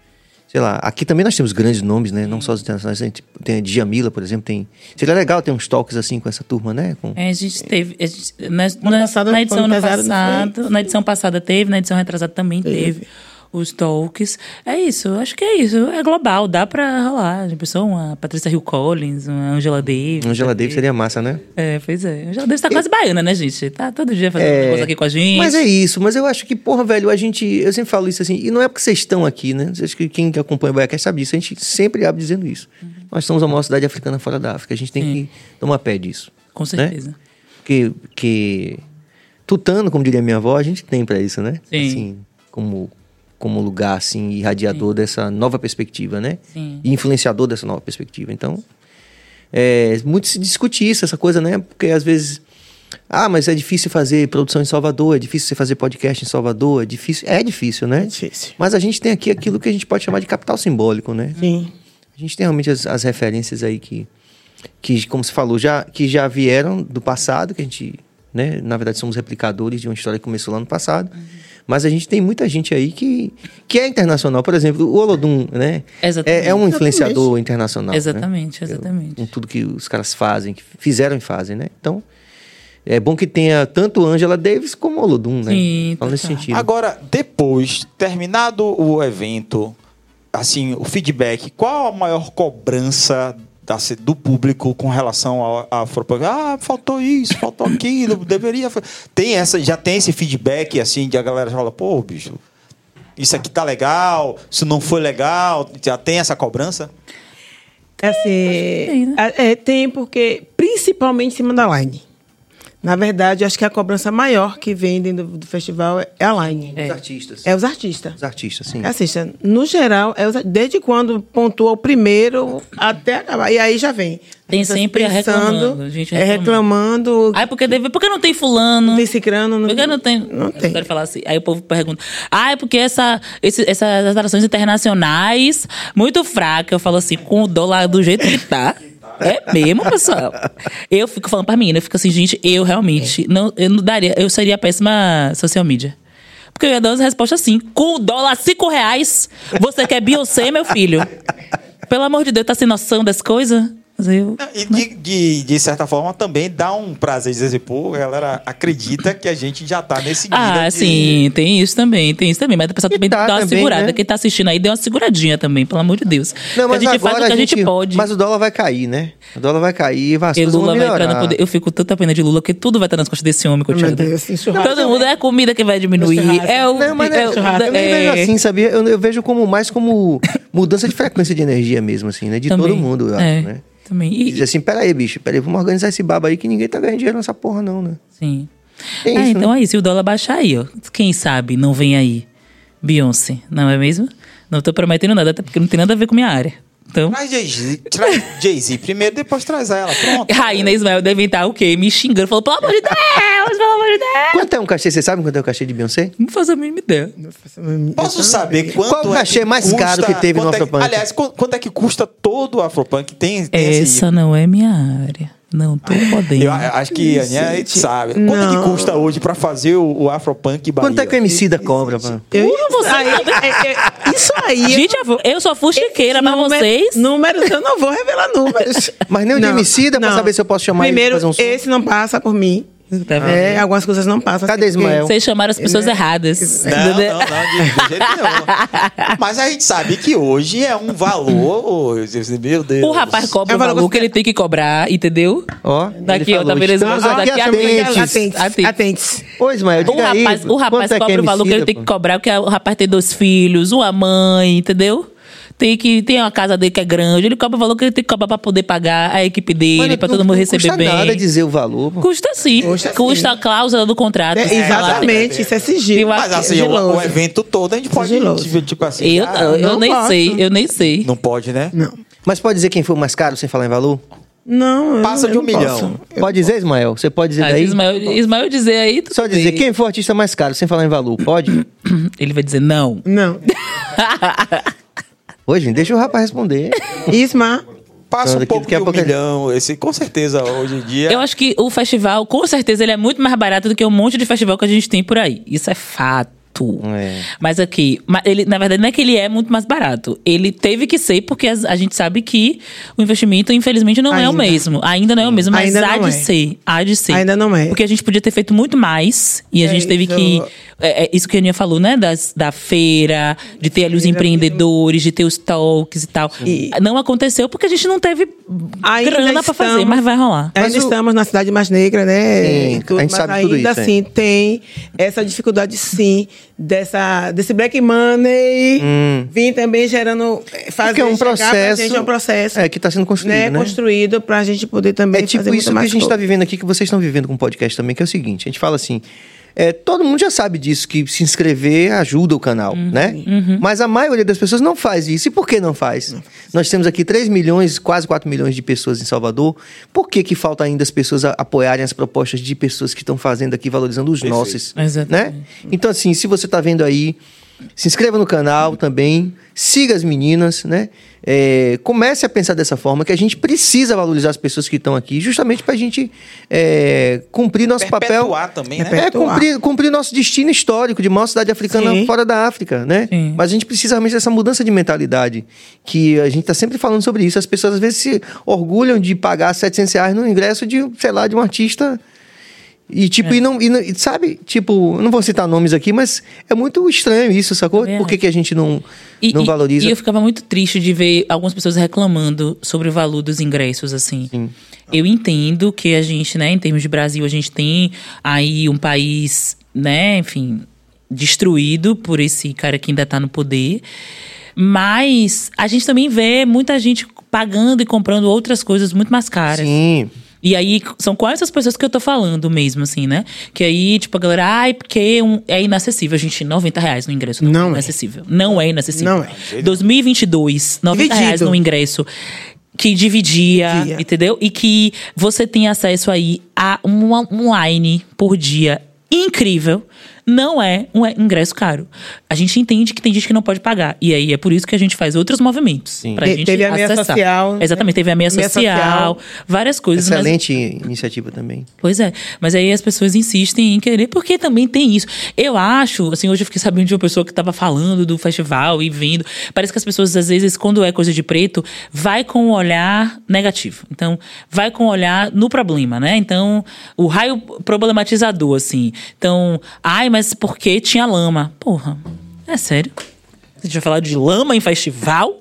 Sei lá, aqui também nós temos grandes nomes, né? Não só os internacionais, a gente tem a Djamila, por exemplo, tem... Seria legal ter uns talks assim com essa turma, né? Com... É, a gente teve. a gente- na, na- passado na edição ano passado. Na edição passada teve, na edição retrasada também teve. Teve. Os talks. É isso, eu acho que é isso. É global, dá pra rolar. Já pensou uma Patrícia Hill Collins, uma Angela Davis. Angela Davis seria massa, né? É, pois é. Angela Davis tá quase baiana, né, gente? Tá todo dia fazendo É, coisa aqui com a gente. Mas é isso, mas eu acho que, porra, velho, a gente. Eu sempre falo isso assim, e não é porque vocês estão aqui, né? Acho que quem que acompanha o Baiacast sabe disso. A gente sempre abre dizendo isso. Nós somos a maior cidade africana fora da África. A gente tem Sim. que tomar pé disso. Com certeza. Porque, que tutano, como diria minha avó, a gente tem pra isso, né? Sim. Assim, como, como lugar, assim, irradiador dessa nova perspectiva, né? Sim. E influenciador dessa nova perspectiva. Então, é, muito se discute isso, essa coisa, né? Porque às vezes... Ah, mas é difícil fazer produção em Salvador, é difícil você fazer podcast em Salvador, é difícil. É difícil, né? É difícil. Mas a gente tem aqui aquilo que a gente pode chamar de capital simbólico, né? Sim. A gente tem realmente as, as referências aí que, que, como você falou, já, que já vieram do passado, que a gente, né, na verdade, somos replicadores de uma história que começou lá no passado. Mas a gente tem muita gente aí que, que é internacional. Por exemplo, o Olodum, né? Exatamente. É, é um influenciador internacional. né? Exatamente, exatamente. Com tudo que os caras fazem, que fizeram e fazem, né? Então, é bom que tenha tanto Angela Davis como o Olodum, né? Sim, Falando nesse total. sentido. Agora, depois, terminado o evento, assim, o feedback, qual a maior cobrança da, do público com relação ao ao Afropunk? Ah, faltou isso, faltou aquilo, deveria. fa-" Tem essa, já tem esse feedback, assim, de a galera fala, pô, bicho, isso aqui tá legal, isso não foi legal, já tem essa cobrança? Assim, tem, né? é, é, tem porque, principalmente em cima da line. Na verdade, acho que a cobrança maior que vem dentro do, do festival é a line. Os artistas. É os artistas. Os artistas, sim. Assista, no geral, é os- desde quando pontua o primeiro até acabar. E aí já vem. Tem sempre a reclamando, gente É reclamando. Ai, porque, deve, porque não tem fulano? Não tem cicrano. Não, Por que não tem? Não Eu tem. quero falar assim. Aí o povo pergunta: Ah, é porque essa, esse- essas atrações internacionais, muito fraca. Eu falo assim, com o dólar do jeito que tá. É mesmo, pessoal? Eu fico falando pra menina, eu fico assim, gente, eu realmente não, eu não daria, eu seria péssima social media. Porque eu ia dar uma resposta assim, com o dólar cinco reais, você quer Beyoncé, meu filho? Pelo amor de Deus, tá sem noção das coisas? Mas eu- E de, de, de certa forma também dá um prazer dizer assim, pô, a galera acredita que a gente já tá nesse nível. Ah, de- sim, tem isso também, tem isso também. Mas o pessoal também tá dá uma também, segurada. né? Quem tá assistindo aí deu uma seguradinha também, pelo amor de Deus. Não, mas a gente agora faz o que a gente, pode. Mas o dólar vai cair, né? O dólar vai cair e vai, E Lula vai entrar no poder. Eu fico com tanta pena de Lula, porque tudo vai estar nas costas desse homem, coitado. Todo mundo é a comida que vai diminuir. É o. Não, mas é, né, o- eu nem é- vejo assim, sabia? Eu, eu vejo como mais como mudança de frequência de energia mesmo, assim, né? De também. todo mundo, eu é, acho, né? Também. E E, diz assim, peraí, bicho, peraí, vamos organizar esse baba aí que ninguém tá ganhando dinheiro nessa porra, não, né? sim. É ah, isso, então né? é isso. E o dólar baixar aí, ó. Quem sabe não vem aí Beyoncé, não é mesmo? Não tô prometendo nada, até porque não tem nada a ver com minha área. Então. Traz Jay-Z traz Jay-Z primeiro, depois traz ela. Pronto. Rainha Ismael devem estar o quê? Me xingando. Falou, pelo amor de Deus, pelo de Deus. Quanto é um cachê? Você sabe quanto é o cachê de Beyoncé? Não faço a mínima ideia. Posso saber quanto Qual o é cachê mais custa- caro que teve no é que- Afropunk? aliás, qu- quanto é que custa todo o Afropunk? Tem, tem esse- Essa não é minha área. Não tô podendo. Eu acho que a Aninha sabe. Quanto é que custa hoje pra fazer o, o Afropunk Bahia? Quanto é que o MC da cobra, mano? Eu, você aí, é- é- isso aí. Gente, eu eu só fui chiqueira pra Número- vocês. Números, eu não vou revelar números. Mas nem o de Emicida pra saber se eu posso chamar ele Primeiro, pra fazer um som. esse não passa por mim. Tá vendo? É, algumas coisas não passam. Cadê assim, Ismael? Vocês chamaram as pessoas erradas. Não, não, não, de, de jeito nenhum. Mas a gente sabe que hoje é um valor. Meu Deus. O rapaz cobra Eu o valor que ele tem que cobrar, entendeu? Ó, Daqui, ele ó, tá estamos Ah, aqui daqui a atentes. Atentes. Atentes. Atentes. Ô, Ismael, O diga aí. rapaz, o rapaz é que cobra é o valor que ele tem que cobrar, porque o rapaz tem dois filhos, uma mãe, entendeu? Tem que tem uma casa dele que é grande, ele cobra o valor que ele tem que cobrar pra poder pagar a equipe dele, Mano, pra não- todo mundo não receber custa bem. nada dizer o valor, pô. Custa sim. Custa Custa, sim. a cláusula do contrato. É, exatamente, isso é sigilo. Mas assim, o, o evento todo a gente pode. Sigiloso. Tipo, tipo assim. Eu, ah, eu não nem posso. sei, eu nem sei. Não pode, né? Não. Mas pode dizer quem foi o mais caro sem falar em valor? Não, eu Passa não- de eu um milhão. posso. Pode dizer, Ismael? Você pode dizer Ah, daí? Ismael, Ismael dizer aí. tudo Só dizer, bem. quem foi o artista mais caro sem falar em valor? Pode? Ele vai dizer não. Não. Ô, gente, deixa o rapaz responder. Isma, Passa um pouco a de um milhão. Esse, com certeza, hoje em dia. Eu acho que o festival, com certeza, ele é muito mais barato do que um monte de festival que a gente tem por aí. Isso é fato. É. Mas aqui, ele, na verdade, não é que ele é muito mais barato. Ele teve que ser, porque as- a, gente sabe que o investimento, infelizmente, não é o Ainda. mesmo. Ainda não é o mesmo, mas Ainda há não de é. ser. Há de ser. Ainda não é. Porque a gente podia ter feito muito mais. E a É gente teve isso. que. É, é isso que a Aninha falou, né? Das, da feira, de ter ali os empreendedores, de ter os talks e tal. E- Não aconteceu porque a gente não teve Ainda grana pra fazer, mas vai rolar. Ainda Mas o- estamos na cidade mais negra, né? Sim, tudo, a gente mas sabe ainda tudo isso, assim é. tem essa dificuldade, sim, dessa, desse black money vir também gerando. Fazer Porque é um chegar pra processo. gente, é um processo. É, que tá sendo construído, né, né? construído pra gente poder também É tipo fazer isso muito que a gente está vivendo aqui, que vocês estão vivendo com o podcast também, que é o seguinte: a gente fala assim. É, todo mundo já sabe disso, que se inscrever ajuda o canal, né? Mas a maioria das pessoas não faz isso. E por que não faz? Nós temos aqui 3 milhões, quase 4 milhões de pessoas em Salvador. Por que, que falta ainda as pessoas a- apoiarem as propostas de pessoas que estão fazendo aqui, valorizando os Perfeito. nossos? Exatamente. Né? Então, assim, se você está vendo aí, se inscreva no canal também, siga as meninas, né? É, comece a pensar dessa forma, que a gente precisa valorizar as pessoas que estão aqui, justamente para a gente é, cumprir nosso papel. Perpetuar também, né? É, Perpetuar. cumprir, cumprir nosso destino histórico de maior cidade africana Sim. fora da África, né? Sim. Mas a gente precisa realmente dessa mudança de mentalidade, que a gente está sempre falando sobre isso. As pessoas às vezes se orgulham de pagar 700 reais no ingresso de, sei lá, de um artista e, tipo, e não, e não- e sabe, tipo, não vou citar nomes aqui, mas é muito estranho isso, sacou? Também Por que, que a gente não, E, não e- valoriza? E eu ficava muito triste de ver algumas pessoas reclamando sobre o valor dos ingressos, assim. Eu entendo que a gente, né, em termos de Brasil, a gente tem aí um país, né, enfim, destruído por esse cara que ainda tá no poder. Mas a gente também vê muita gente pagando e comprando outras coisas muito mais caras. Sim. E aí, são quais essas pessoas que eu tô falando mesmo, assim, né? Que aí, tipo, a galera, ai, porque um- é inacessível. Gente, 90 reais no ingresso não, Não é é. inacessível. Não é inacessível. Não é. 2022, 90 Dividido. reais no ingresso. Que dividia, Dividia. entendeu? E que você tem acesso aí a um online por dia incrível. Não é um ingresso caro. A gente entende que tem gente que não pode pagar. E aí é por isso que a gente faz outros movimentos. Sim. Pra Te- gente teve a meia acessar. social? Exatamente, teve a meia Meia social, social. várias coisas. mas- Excelente iniciativa também. Pois é, mas aí as pessoas insistem em querer, porque também tem isso. Eu acho, assim, hoje eu fiquei sabendo de uma pessoa que estava falando do festival e vindo. Parece que as pessoas, às vezes, quando é coisa de preto, vai com um olhar negativo. Então, vai com um olhar no problema, né? Então, o raio problematizador, assim. Então, ai, mas por que tinha lama? Porra, é sério? A gente vai falar de lama em festival?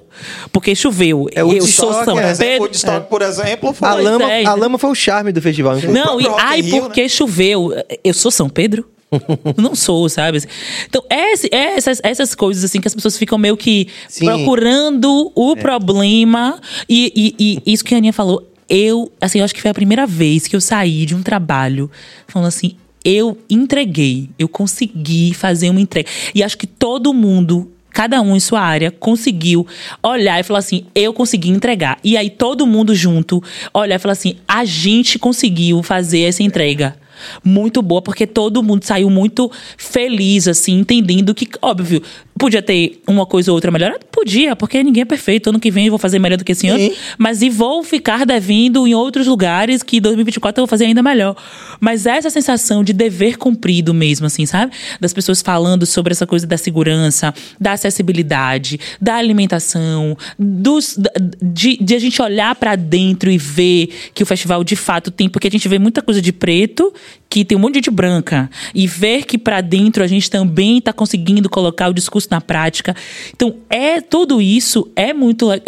Porque choveu. É o eu sou Woodstock, São é. Pedro. Destaque, por exemplo, foi. A lama, é, a lama foi o charme do festival. Não, e ai, Rio, porque choveu. Eu sou São Pedro? não sou, sabe? Então, esse- essas, essas coisas assim que as pessoas ficam meio que Sim. procurando o problema. E, e- e isso que a Aninha falou, eu, assim, eu acho que foi a primeira vez que eu saí de um trabalho falando assim. Eu entreguei, eu consegui fazer uma entrega. E acho que todo mundo cada um em sua área conseguiu olhar e falar assim: eu consegui entregar. E aí todo mundo junto olhar e falar assim: a gente conseguiu fazer essa entrega. Muito boa, porque todo mundo saiu muito feliz, assim, entendendo que, óbvio, podia ter uma coisa ou outra melhorada? Podia, porque ninguém é perfeito. Ano que vem eu vou fazer melhor do que esse ano. Sim. Mas e vou ficar devendo em outros lugares que 2024 eu vou fazer ainda melhor. Mas essa sensação de dever cumprido mesmo, assim, sabe? Das pessoas falando sobre essa coisa da segurança, da acessibilidade, da alimentação, dos, de, de a gente olhar pra dentro e ver que o festival de fato tem, porque a gente vê muita coisa de preto, que tem um monte de gente branca, e ver que pra dentro a gente também tá conseguindo colocar o discurso na prática. Então, é tudo isso é muito é,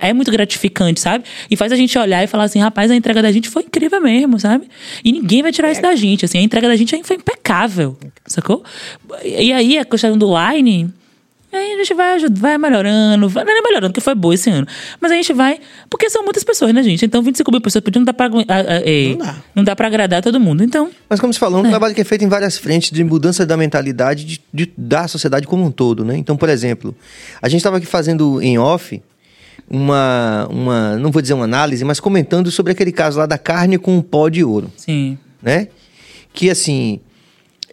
é muito gratificante, sabe? E faz a gente olhar e falar assim, rapaz, a entrega da gente foi incrível mesmo, sabe? E ninguém vai tirar isso da gente, assim, a entrega da gente foi impecável, sacou? E aí a questão do line, aí a gente vai, vai melhorando, vai, não é melhorando, porque foi boa esse ano. Mas a gente vai. Porque são muitas pessoas, né, gente? Então, 25 mil pessoas podiam não dar pra, agu- a- a- é, Não dá. não dá pra agradar todo mundo. Então, Mas como você falou, é um trabalho que é feito em várias frentes de mudança da mentalidade de, de- da sociedade como um todo, né? Então, por exemplo, a gente estava aqui fazendo em off uma, uma, não vou dizer uma análise, mas comentando sobre aquele caso lá da carne com o pó de ouro, sim. né? Que assim,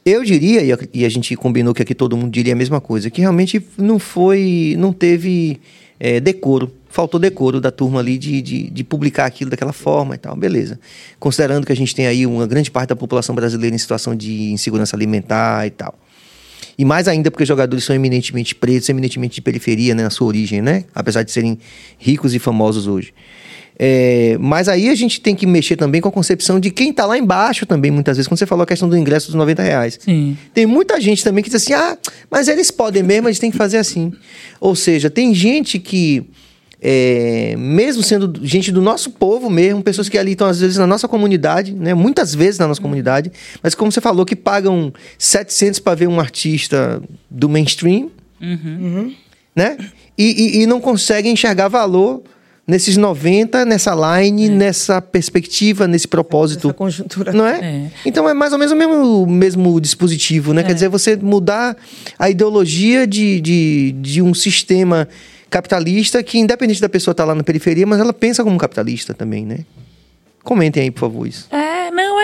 eu diria, e a, e a gente combinou que aqui todo mundo diria a mesma coisa, que realmente não foi, não teve é, decoro, faltou decoro da turma ali de, de, de publicar aquilo daquela forma e tal, beleza. Considerando que a gente tem aí uma grande parte da população brasileira em situação de insegurança alimentar e tal. E mais ainda porque os jogadores são eminentemente pretos, eminentemente de periferia, né, na sua origem, né? Apesar de serem ricos e famosos hoje. É, mas aí a gente tem que mexer também com a concepção de quem tá lá embaixo também, muitas vezes, quando você falou a questão do ingresso dos 90 reais. Sim. Tem muita gente também que diz assim, ah, mas eles podem mesmo, eles têm que fazer assim. Ou seja, tem gente que, é, mesmo sendo gente do nosso povo mesmo, pessoas que ali estão às vezes na nossa comunidade, né? Muitas vezes na nossa comunidade, mas como você falou, que pagam 700 para ver um artista do mainstream, né? E, e- e não conseguem enxergar valor nesses 90, nessa line, nessa perspectiva, nesse propósito. Essa conjuntura. Não é? É. Então é mais ou menos o mesmo, mesmo dispositivo, né? Quer dizer, você mudar a ideologia de, de, de um sistema capitalista que, independente da pessoa estar lá na periferia, mas ela pensa como capitalista também, né? Comentem aí, por favor, isso. É,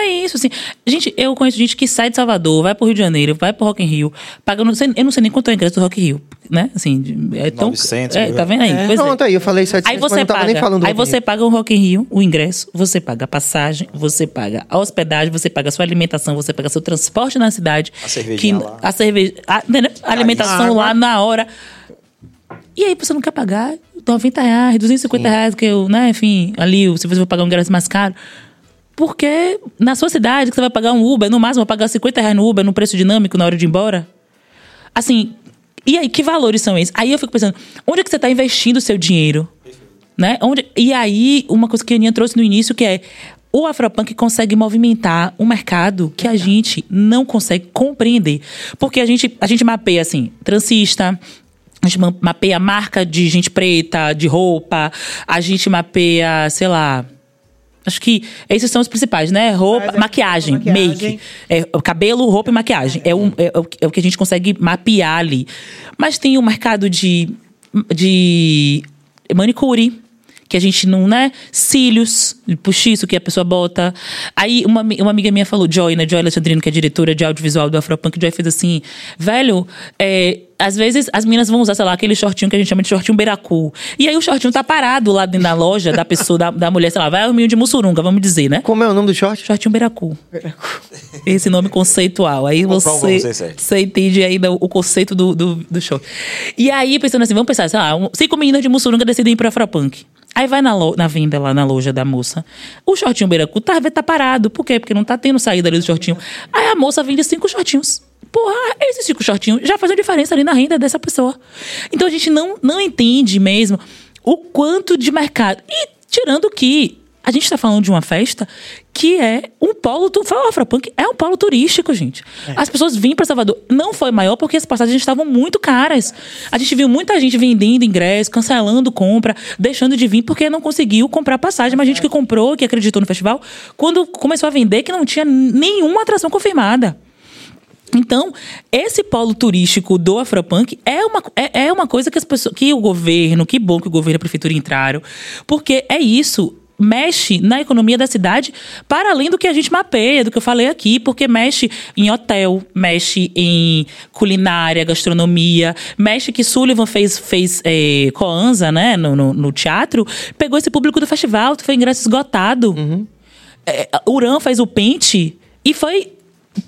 é isso, assim. Gente, eu conheço gente que sai de Salvador, vai pro Rio de Janeiro, vai pro Rock in Rio, paga, não sei, eu não sei nem quanto é o ingresso do Rock in Rio, né? Assim, é tão... 900, é, tá vendo aí? Pois é. Pronto, aí eu falei 700, Aí mas você não tava paga, nem falando do aí Rock in você Rio. paga o Rock in Rio, o ingresso, você paga a passagem, você paga a hospedagem, você paga a sua alimentação, você paga seu transporte na cidade. A cervejinha que, lá. A cerveja, a, a alimentação Água. lá na hora. E aí você não quer pagar 90 reais, 250 reais, que eu, né, enfim, ali, se você for pagar um ingresso mais caro. Porque na sua cidade, que você vai pagar um Uber, no máximo vai pagar 50 reais no Uber, no preço dinâmico, na hora de ir embora. Assim, e aí, que valores são esses? Aí eu fico pensando, onde é que você está investindo o seu dinheiro? Né? Onde, e aí, uma coisa que a Aninha trouxe no início, que é o Afropunk consegue movimentar um mercado que a gente não consegue compreender. Porque a gente, a gente mapeia, assim, transista, a gente ma- mapeia marca de gente preta, de roupa, a gente mapeia, sei lá... Acho que esses são os principais, né? Roupa, Mas é- maquiagem, maquiagem. make. É, cabelo, roupa e maquiagem. É, um- é o que- é o que a gente consegue mapear ali. Mas tem o mercado de, de manicure, que a gente não, né? Cílios, postiço que a pessoa bota. Aí uma, uma amiga minha falou, Joy, né? Joy Alessandrino, que é diretora de audiovisual do Afropunk, Joy fez assim, velho, é, às vezes as meninas vão usar, sei lá, aquele shortinho que a gente chama de shortinho beiracu. E aí o shortinho tá parado lá dentro da loja da pessoa, da, da mulher, sei lá, vai ao meio de mussurunga, vamos dizer, né? Como é o nome do short? Shortinho beiracu. Esse nome conceitual. Aí Vou você, você, você entende aí do- o conceito do, do, do show. E aí, pensando assim, vamos pensar, sei lá, cinco meninas de Mussurunga decidem ir pra Afropunk. Aí vai na, lo- na venda lá na loja da moça. O shortinho beiracu tá, tá parado. Por quê? Porque não tá tendo saída ali do shortinho. Aí a moça vende cinco shortinhos. Porra, esses cinco shortinhos já fazem diferença ali na renda dessa pessoa. Então a gente não, não entende mesmo o quanto de mercado. E tirando que a gente está falando de uma festa que é um polo. Tu, o Afropunk é um polo turístico, gente. As pessoas vêm para Salvador. Não foi maior porque as passagens estavam muito caras. A gente viu muita gente vendendo ingresso, cancelando compra, deixando de vir porque não conseguiu comprar passagem. Mas gente que comprou, que acreditou no festival, quando começou a vender, que não tinha nenhuma atração confirmada. Então, esse polo turístico do Afropunk é uma, é, é uma coisa que, as pessoas, que o governo, que bom que o governo e a prefeitura entraram, porque é isso. Mexe na economia da cidade para além do que a gente mapeia, do que eu falei aqui, porque mexe em hotel, mexe em culinária, gastronomia, mexe que Sullivan fez, fez é, Coanza, né, no, no, no teatro, pegou esse público do festival, foi ingresso esgotado. É, Uran fez o Pente e foi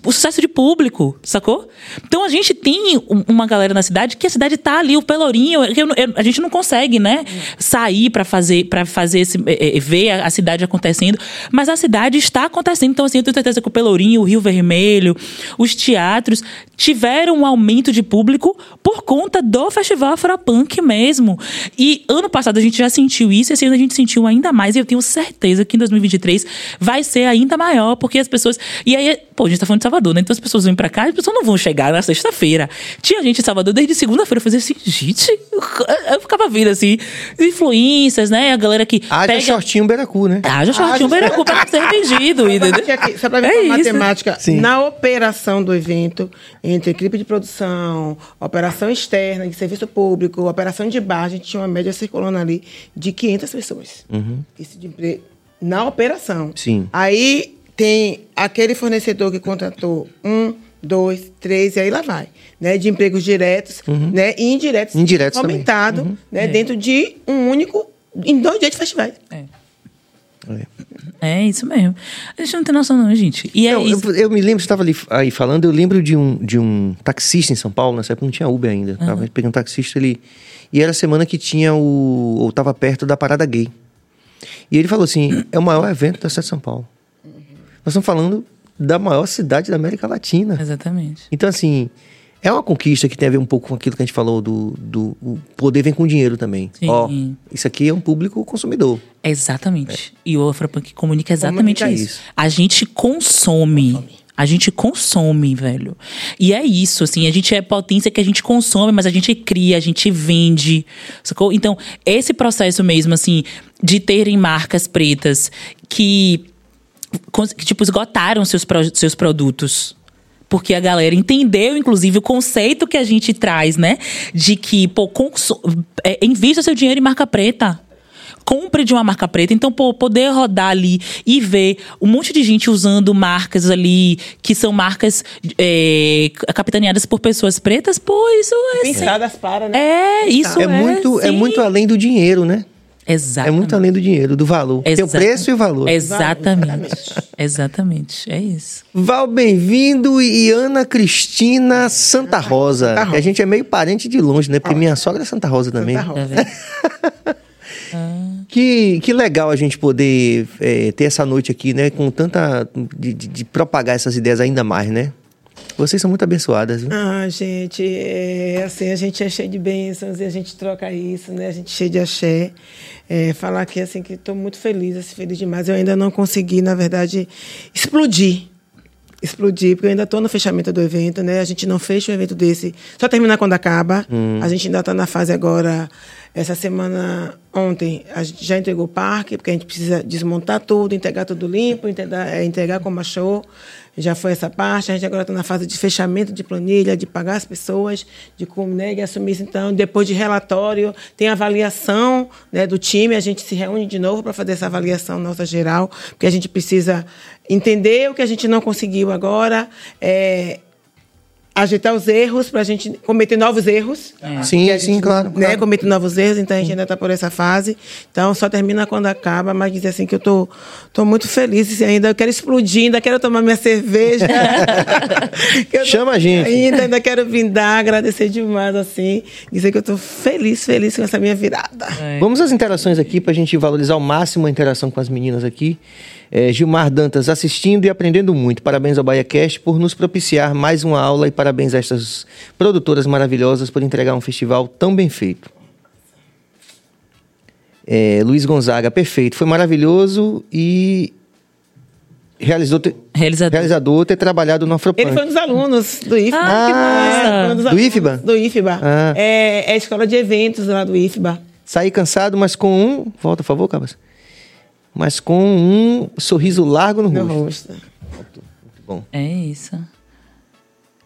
o sucesso de público, sacou? Então a gente tem um- uma galera na cidade que a cidade tá ali, o Pelourinho, eu eu- a gente não consegue, né, sair para fazer para fazer esse eh, eh, ver a, a cidade acontecendo, mas a cidade está acontecendo. Então assim, eu tenho certeza que o Pelourinho, o Rio Vermelho, os teatros tiveram um aumento de público por conta do Festival Afropunk mesmo. E ano passado a gente já sentiu isso, esse ano a gente sentiu ainda mais e eu tenho certeza que em 2023 vai ser ainda maior, porque as pessoas. E aí, pô, a gente tá falando de Salvador, né? Então as pessoas vêm pra cá e as pessoas não vão chegar na sexta-feira. Tinha gente em Salvador desde segunda-feira, eu fazia assim, gente, eu ficava vendo assim, influências, né? A galera que. Haja pega... shortinho beiracu, né? Haja shortinho beiracu pra ser vendido, entendeu? Aqui, só para ver É isso. matemática, Sim. na operação do evento, entre equipe de produção, operação externa, de serviço público, operação de bar, a gente tinha uma média circulando ali de 500 pessoas. Isso de na operação. Sim. Aí tem aquele fornecedor que contratou um, dois, três, e aí lá vai. Né, de empregos diretos né, e indiretos. Indiretos aumentado né, dentro de um único, em dois dias de festivais. É. É isso mesmo. A gente não tem noção, não, gente. E é Não, isso. eu, eu me lembro, você estava ali aí falando, eu lembro de um, de um taxista em São Paulo, nessa época não tinha Uber ainda. Tava pegando um taxista ali. E era a semana que tinha o. ou tava perto da parada gay. E ele falou assim: é o maior evento da cidade de São Paulo. Nós estamos falando da maior cidade da América Latina. Exatamente. Então, assim, é uma conquista que tem a ver um pouco com aquilo que a gente falou do, do o poder vem com dinheiro também. Sim. Ó, isso aqui é um público consumidor. Exatamente. E o Afropunk comunica exatamente Comunica isso. isso. A gente consome. A gente consome, velho. E é isso, assim, a gente é potência que a gente consome, mas a gente cria, a gente vende. Sacou? Então, esse processo mesmo, assim, de terem marcas pretas que tipo, esgotaram seus, pro- seus produtos. Porque a galera entendeu, inclusive, o conceito que a gente traz, né? De que, pô, consu- é, invista seu dinheiro em marca preta compre de uma marca preta. Então, pô, poder rodar ali e ver um monte de gente usando marcas ali que são marcas é, capitaneadas por pessoas pretas, pô, isso é. Pensadas para, né? É, isso é. É, muito, é sim. muito além do dinheiro, né? Exatamente. É muito além do dinheiro, do valor. Tem o preço e o valor. Exatamente. Exatamente. É isso. Val, bem-vindo e Ana Cristina Santa Rosa. Santa Rosa. Que a gente é meio parente de longe, né? Porque minha sogra é Santa Rosa também. Santa Rosa. Tá vendo? Que, que legal a gente poder é, ter essa noite aqui, né? Com tanta. De, de- de propagar essas ideias ainda mais, né? Vocês são muito abençoadas, viu? Ah, gente, é, assim, a gente é cheio de bênçãos e a gente troca isso, né? A gente é cheio de axé. É, falar aqui, assim, que estou muito feliz, assim, feliz demais. Eu ainda não consegui, na verdade, explodir. Explodir, porque eu ainda estou no fechamento do evento, né? A gente não fecha um evento desse, só termina quando acaba. A gente ainda está na fase agora, essa semana, ontem, a gente já entregou o parque, porque a gente precisa desmontar tudo, entregar tudo limpo, entregar, é, entregar como achou. Já foi essa parte, a gente agora está na fase de fechamento de planilha, de pagar as pessoas, de como né, de assumir isso. Então, depois de relatório, tem avaliação né, do time, a gente se reúne de novo para fazer essa avaliação nossa geral, porque a gente precisa entender o que a gente não conseguiu agora, é, ajeitar os erros para a gente cometer novos erros. Sim, a sim, gente, claro, Né, claro. cometer novos erros, então a gente ainda está por essa fase. Então só termina quando acaba, mas dizer assim que eu tô, tô muito feliz e ainda eu quero explodir, ainda quero tomar minha cerveja. Que eu tô- Chama a gente. Ainda, ainda quero brindar, agradecer demais, assim. Dizer que eu tô feliz, feliz com essa minha virada. Vamos às interações aqui pra gente valorizar ao máximo a interação com as meninas aqui. É, Gilmar Dantas assistindo e aprendendo muito. Parabéns ao BaiaCast por nos propiciar mais uma aula e parabéns a estas produtoras maravilhosas por entregar um festival tão bem feito. É, Luiz Gonzaga, perfeito. Foi maravilhoso e realizou ter- Realizador. realizador ter trabalhado no Afropunk. Ele foi um dos alunos do IFBA. Ah, que massa. É, foi dos Do IFBA? Do IFBA. Ah. É, é a escola de eventos lá do IFBA. Saí cansado, mas com um... Volta, por favor, Cabas. Mas com um sorriso largo no Meu rosto. rosto. É isso.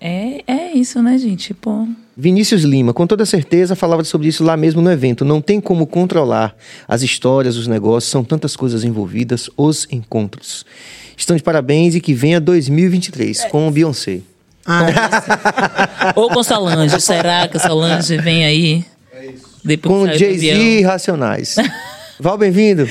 É, é isso, né, gente? Pô. Vinícius Lima, com toda certeza, falava sobre isso lá mesmo no evento. Não tem como controlar as histórias, os negócios, são tantas coisas envolvidas, os encontros. Estão de parabéns e que venha 2023 com o Beyoncé. Ou com Solange. Será que a Solange vem aí? Depois Com que saiu do Jay-Z e Racionais. Val, bem-vindo.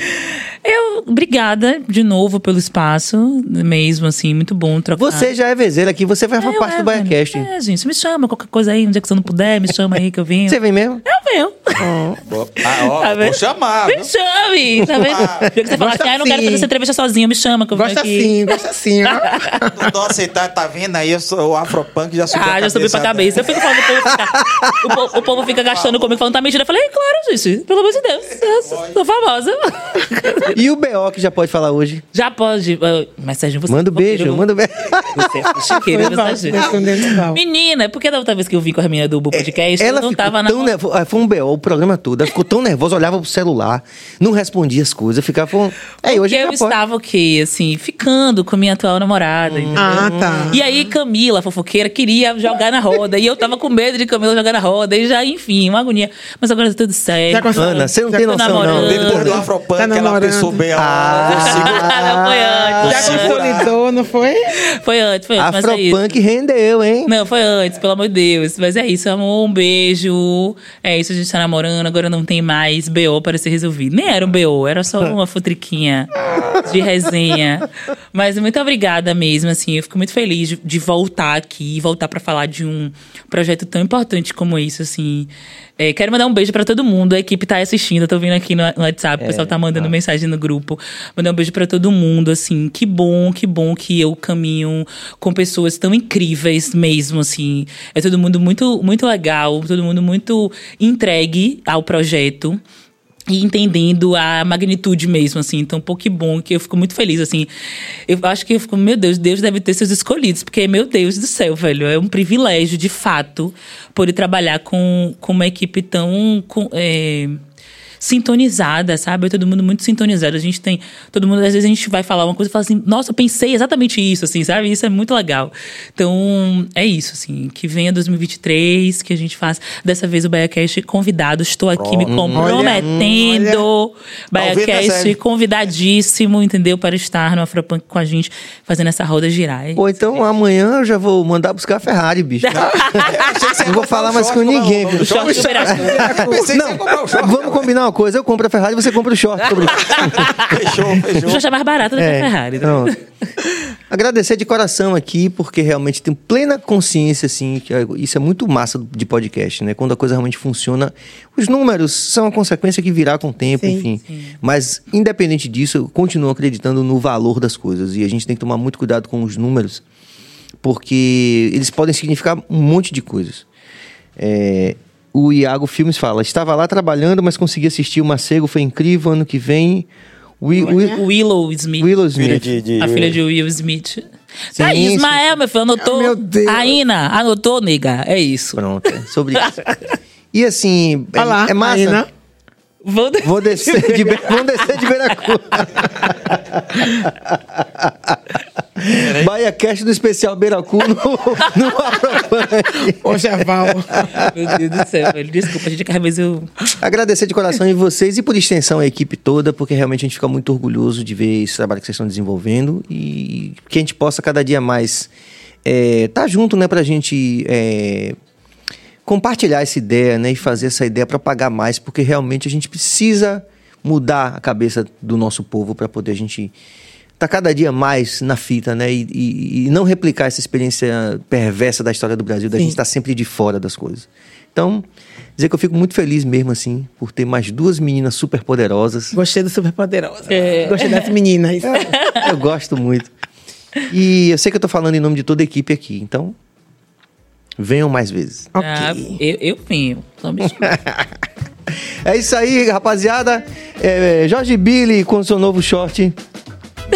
Obrigada de novo pelo espaço, mesmo assim, muito bom trocar. Você já é vezeira aqui, você vai É, fazer parte é, do BaiaCast. É, gente, me chama qualquer coisa aí, um dia que você não puder, me chama aí que eu venho. Você vem mesmo? Eu venho. Ah, ó, Tá vou chamar. Me viu? chame, tá vendo? Dia que você fala assim, ah, eu não quero sim. fazer essa entrevista sozinha, me chama que eu Gosta aqui. assim, gosta assim, ó. Não, aceitar, tá vendo aí? Eu sou, o Afropunk já subiu Ah, já subiu pra cabeça. Eu fico falando, o povo fica, o povo, o povo fica gastando comigo, falando, tá mentira. Eu falei, claro, gente, pelo amor de Deus, eu sou- sou famosa. E o BO que já pode falar hoje? Já pode. ah, Mas, Sérgio, você. Manda um beijo, manda um beijo. Você é é respondendo Val. Menina, porque da outra vez que eu vim com a menina do Bull Podcast, Ela eu não tava na. Foi um BO o programa todo. Ela ficou tão nervosa, olhava pro celular, não respondia as coisas, ficava falando. É, hoje Porque eu pode. estava o quê? Assim, ficando com minha atual namorada. entendeu? Ah, tá. E aí, Camila, fofoqueira, queria jogar na roda. e eu tava com medo de Camila jogar na roda. E já, enfim, uma agonia. Mas agora tá tudo certo. Ana, você não Já tem noção, não. namorando. Depois do Afropunk, Tá ela namorando. pensou bem. Ah. Não, foi antes. Já consolidou, não foi? Foi antes, foi antes. É. Afropunk rendeu, hein? Não, foi antes, pelo amor de Deus. Mas é isso, amor. Um beijo. É isso, a gente tá namorando. Agora não tem mais BO para ser resolvido. Nem era um BO, era só uma futriquinha de resenha. Mas muito obrigada mesmo, assim. Eu fico muito feliz de, de voltar aqui, voltar para falar de um projeto tão importante como isso, assim. É, quero mandar um beijo para todo mundo. A equipe tá assistindo. Eu tô vendo aqui no, no WhatsApp, o pessoal tá mandando mensagem no grupo. Mandar um beijo para todo mundo, assim. Que bom, que bom que eu caminho com pessoas tão incríveis mesmo, assim. É todo mundo muito, muito legal, todo mundo muito entregue ao projeto. E entendendo a magnitude mesmo, assim. Então, pô, que bom, que eu fico muito feliz, assim. Eu acho que eu fico, meu Deus, Deus deve ter seus escolhidos, porque, meu Deus do céu, velho, é um privilégio, de fato, poder trabalhar com, com uma equipe tão. com- é, sintonizada, sabe? Todo mundo muito sintonizado. A gente tem. Todo mundo, às vezes, a gente vai falar uma coisa e fala assim, nossa, eu pensei exatamente isso, assim, sabe? Isso é muito legal. Então, é isso, assim. Que venha 2023, que a gente faça. Dessa vez o BaiaCast convidado. Estou aqui me comprometendo. ouvindo, né, BaiaCast Sérgio? convidadíssimo, entendeu? Para estar no Afropunk com a gente, fazendo essa roda girar. Pô, então amanhã eu já vou mandar buscar a Ferrari, bicho. Não vou falar mais com ninguém, viu? O short do Veracruz. Pensei que você ia comprar o short. Vamos combinar uma coisa, eu compro a Ferrari e você compra o short. Brincando. Fechou, O fechou. short é mais barato do que a Ferrari. né? pronto. Agradecer de coração aqui, porque realmente tenho plena consciência, assim, que isso é muito massa de podcast, né? Quando a coisa realmente funciona. Os números são a consequência que virá com o tempo, Sim, enfim. Mas, independente disso, eu continuo acreditando no valor das coisas. E a gente tem que tomar muito cuidado com os números, porque eles podem significar um monte de coisas. É, o Iago Filmes fala: estava lá trabalhando, mas consegui assistir o Macego, foi incrível. Ano que vem. Wi- Wi- Willow Smith. Willow Smith. de, de- A filha de Will Smith. Sim, tá. Ismael, meu filho, anotou. Meu Deus. Aina, anotou, nega. É isso. Pronto, é sobre isso. E assim, é, Olha lá, é massa. Aina. Vou... Vou descer de, vamos descer de Veracruz. Bahia Cast do especial Beiracu no, no. Ô, Javal. Meu Deus do céu, velho. Desculpa, gente, que às vezes eu. Agradecer de coração em vocês e por extensão a equipe toda, porque realmente a gente fica muito orgulhoso de ver esse trabalho que vocês estão desenvolvendo e que a gente possa cada dia mais estar tá junto, né, pra gente é, compartilhar essa ideia, né, e fazer essa ideia propagar mais, porque realmente a gente precisa mudar a cabeça do nosso povo para poder a gente tá cada dia mais na fita, né? E, e, e, não replicar essa experiência perversa da história do Brasil, da Sim. gente estar sempre de fora das coisas. Então, dizer que eu fico muito feliz mesmo, assim, por ter mais duas meninas super poderosas. Gostei do Super Poderosa. É. Gostei das meninas. Eu gosto muito. E eu sei que eu tô falando em nome de toda a equipe aqui, então venham mais vezes. Ok. Ah, eu, eu venho. Só me chama. É isso aí, rapaziada. É, Jorge Billy com seu novo short.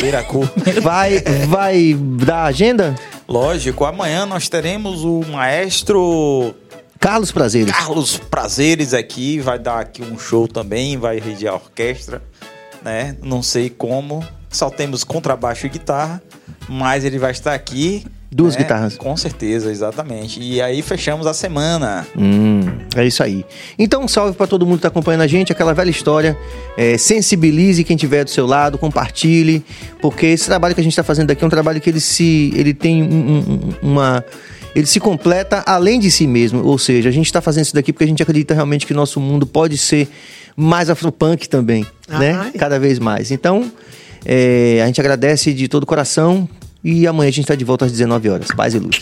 Beiracu. Vai, vai dar agenda? Lógico, amanhã nós teremos o maestro Carlos Prazeres. Carlos Prazeres aqui, vai dar aqui um show também, vai reger a orquestra, né? Não sei como, só temos contrabaixo e guitarra, mas ele vai estar aqui. Duas né? guitarras. Com certeza, exatamente. E aí fechamos a semana. Hum, é isso aí. Então, um salve pra todo mundo que tá acompanhando a gente, aquela velha história. É, sensibilize quem tiver do seu lado, compartilhe, porque esse trabalho que a gente tá fazendo aqui é um trabalho que ele se. ele tem um- um- uma. Ele se completa além de si mesmo. Ou seja, a gente tá fazendo isso daqui porque a gente acredita realmente que nosso mundo pode ser mais afropunk também, né? Ai. Cada vez mais. Então, é, a gente agradece de todo o coração e amanhã a gente tá de volta às 19 horas. Paz e luz.